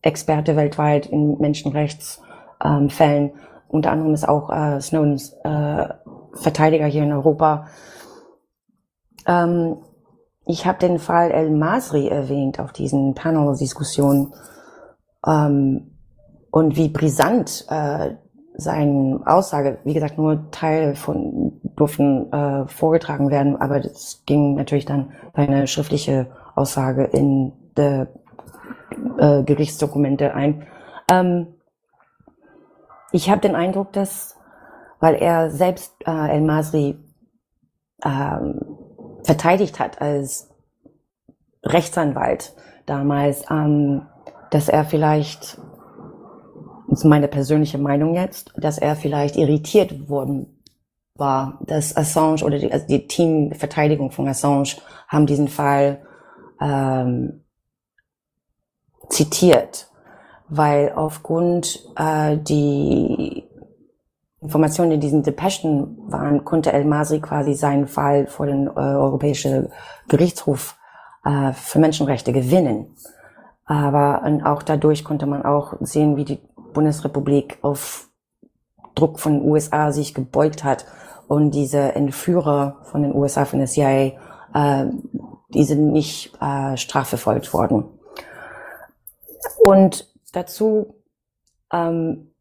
Experte weltweit in Menschenrechtsfällen. Ähm, Unter anderem ist auch äh, Snowdens äh, Verteidiger hier in Europa. Ähm, ich habe den Fall El Masri erwähnt auf diesen Panel-Diskussionen ähm, und wie brisant äh, seine Aussage, wie gesagt, nur Teil von durften äh, vorgetragen werden, aber das ging natürlich dann bei einer schriftliche Aussage in die äh, Gerichtsdokumente ein. Ähm, ich habe den Eindruck, dass, weil er selbst äh, El Masri ähm, verteidigt hat als Rechtsanwalt damals, ähm, dass er vielleicht, das ist meine persönliche Meinung jetzt, dass er vielleicht irritiert worden war, dass Assange oder die, also die Teamverteidigung von Assange haben diesen Fall ähm, zitiert, weil aufgrund äh, die Informationen in diesen Depeschen waren, konnte El Masri quasi seinen Fall vor den äh, Europäischen Gerichtshof äh, für Menschenrechte gewinnen. Aber auch dadurch konnte man auch sehen, wie die Bundesrepublik auf Druck von den USA sich gebeugt hat und diese Entführer von den USA, von der CIA, äh, die sind nicht äh, strafverfolgt worden. Und dazu, ähm,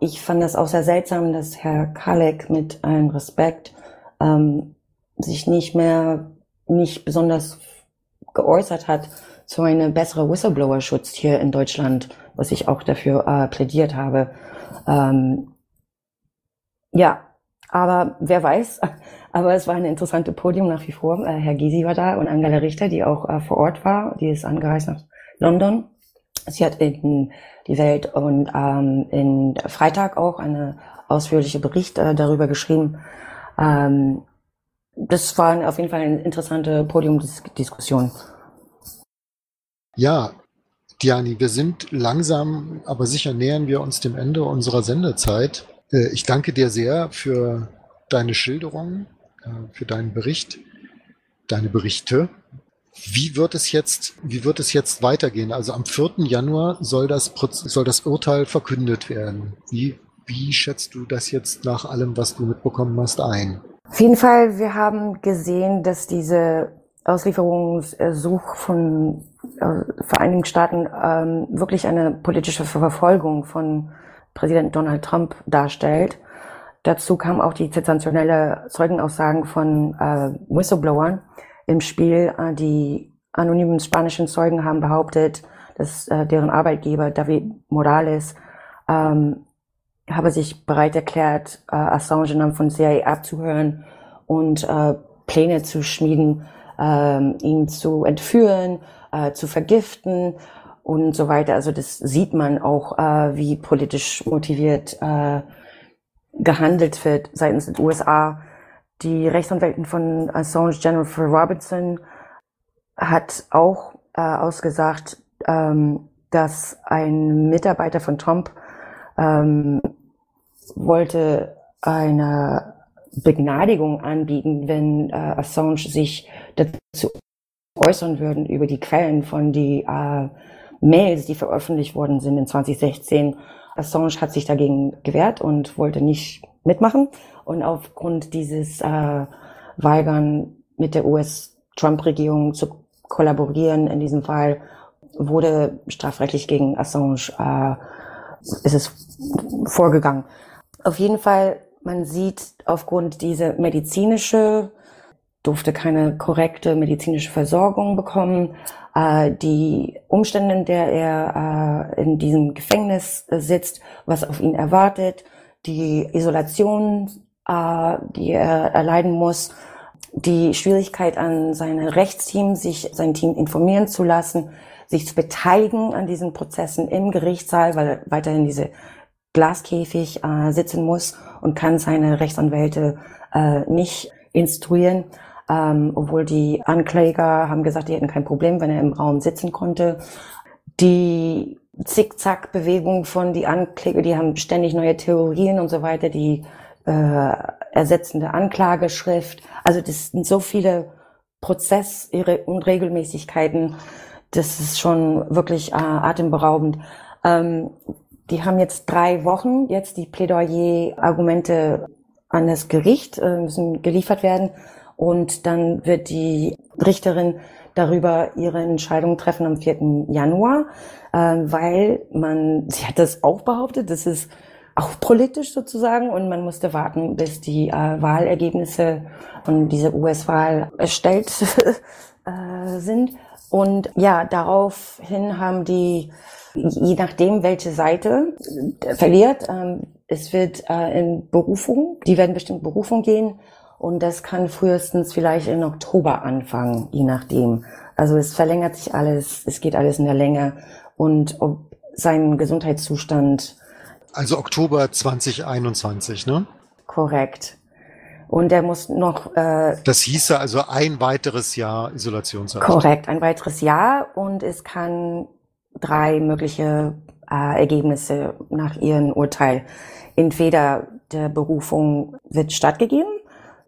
ich fand das auch sehr seltsam, dass Herr Kalek mit allem Respekt ähm, sich nicht mehr, nicht besonders geäußert hat zu einem besseren Whistleblower-Schutz hier in Deutschland, was ich auch dafür äh, plädiert habe. Ähm, ja, aber wer weiß. *laughs* Aber es war ein interessantes Podium nach wie vor. Äh, Herr Gysi war da und Angela Richter, die auch äh, vor Ort war. Die ist angereist nach London. Sie hat in die Welt und ähm, in Freitag auch eine ausführliche Bericht äh, darüber geschrieben. Ähm, das war auf jeden Fall eine interessante Podiumdiskussion. Ja, Diani, wir sind langsam, aber sicher nähern wir uns dem Ende unserer Sendezeit. Äh, ich danke dir sehr für deine Schilderung, äh, für deinen Bericht, deine Berichte. Wie wird es jetzt, wie wird es jetzt weitergehen? Also am 4. Januar soll das, soll das Urteil verkündet werden. Wie, wie schätzt du das jetzt nach allem, was du mitbekommen hast, ein? Auf jeden Fall, wir haben gesehen, dass diese Auslieferungssuch von äh, Vereinigten Staaten ähm, wirklich eine politische Verfolgung von Präsident Donald Trump darstellt. Dazu kam auch die sensationelle Zeugenaussagen von äh, Whistleblowern im Spiel. Äh, die anonymen spanischen Zeugen haben behauptet, dass äh, deren Arbeitgeber David Morales ähm, habe sich bereit erklärt, äh, Assange im Namen von CIA abzuhören und äh, Pläne zu schmieden, ähm, ihn zu entführen, äh, zu vergiften und so weiter. Also das sieht man auch, äh, wie politisch motiviert äh, gehandelt wird seitens der USA. Die Rechtsanwältin von Assange, Jennifer Robinson, hat auch äh, ausgesagt, ähm, dass ein Mitarbeiter von Trump ähm, wollte eine Begnadigung anbieten, wenn äh, Assange sich dazu äußern würden über die Quellen von die äh, Mails, die veröffentlicht worden sind in 2016. Assange hat sich dagegen gewehrt und wollte nicht mitmachen. Und aufgrund dieses äh, Weigern mit der US-Trump-Regierung zu kollaborieren in diesem Fall wurde strafrechtlich gegen Assange äh, ist es vorgegangen. Auf jeden Fall, man sieht aufgrund dieser medizinische durfte keine korrekte medizinische Versorgung bekommen. Äh, die Umstände, in der er äh, in diesem Gefängnis sitzt, was auf ihn erwartet, die Isolation, äh, die er erleiden muss, die Schwierigkeit an seine Rechtsteam, sich sein Team informieren zu lassen, sich zu beteiligen an diesen Prozessen im Gerichtssaal, weil er weiterhin diese Glaskäfig äh, sitzen muss und kann seine Rechtsanwälte äh, nicht instruieren ähm, obwohl die Ankläger haben gesagt, die hätten kein Problem, wenn er im Raum sitzen konnte. Die Zickzack-Bewegung von die Ankläger, die haben ständig neue Theorien und so weiter, die äh, ersetzende Anklageschrift. Also das sind so viele Prozessunregelmäßigkeiten, das ist schon wirklich äh, atemberaubend. Ähm, die haben jetzt drei Wochen, jetzt die Plädoyer-Argumente an das Gericht äh, müssen geliefert werden. Und dann wird die Richterin darüber ihre Entscheidung treffen am 4. Januar, äh, weil man, *laughs* sie hat das auch behauptet, das ist auch politisch sozusagen und man musste warten, bis die äh, Wahlergebnisse von dieser US-Wahl erstellt *laughs* sind. Und ja, daraufhin haben die, je nachdem, welche Seite verliert, ähm, es wird äh, in Berufung, die werden bestimmt Berufung gehen und das kann frühestens vielleicht in Oktober anfangen, je nachdem. Also es verlängert sich alles, es geht alles in der Länge und ob sein Gesundheitszustand. Also Oktober 2021, ne? Korrekt. Und er muss noch. Äh, das hieße also ein weiteres Jahr Isolationshaft. Korrekt, ein weiteres Jahr und es kann drei mögliche äh, Ergebnisse nach ihrem Urteil. Entweder der Berufung wird stattgegeben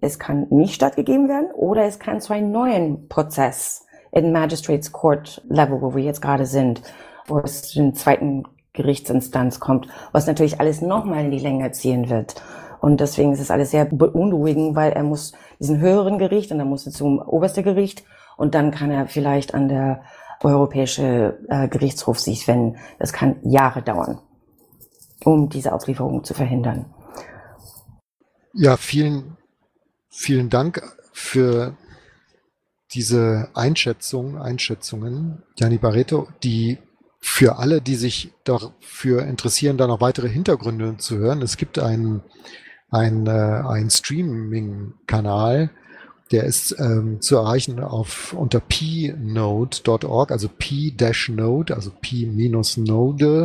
es kann nicht stattgegeben werden oder es kann zu einem neuen Prozess in Magistrates Court Level, wo wir jetzt gerade sind, wo es zu den zweiten Gerichtsinstanz kommt, was natürlich alles nochmal in die Länge ziehen wird. Und deswegen ist es alles sehr beunruhigend, weil er muss diesen höheren Gericht und dann muss er zum obersten Gericht und dann kann er vielleicht an der Europäische äh, Gerichtshof sich wenden. Das kann Jahre dauern, um diese Auslieferung zu verhindern. Ja, vielen Vielen Dank für diese Einschätzung, Einschätzungen, Gianni Barreto, die für alle, die sich dafür interessieren, da noch weitere Hintergründe zu hören. Es gibt einen, einen, äh, einen Streaming-Kanal, der ist ähm, zu erreichen auf unter pnode.org, also p-node, also p-node.org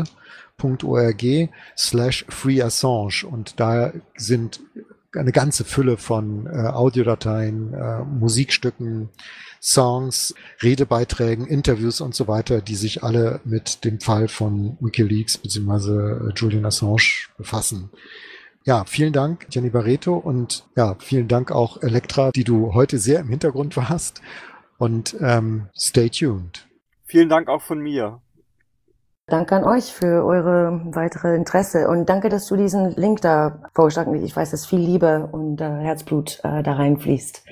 slash free Assange. Und da sind eine ganze Fülle von äh, Audiodateien, äh, Musikstücken, Songs, Redebeiträgen, Interviews und so weiter, die sich alle mit dem Fall von WikiLeaks bzw. Äh, Julian Assange befassen. Ja, vielen Dank, Jenny Barreto und ja, vielen Dank auch Elektra, die du heute sehr im Hintergrund warst und ähm, stay tuned. Vielen Dank auch von mir. Danke an euch für eure weitere Interesse und danke, dass du diesen Link da vorgeschlagen hast. Ich weiß, dass viel Liebe und äh, Herzblut äh, da reinfließt.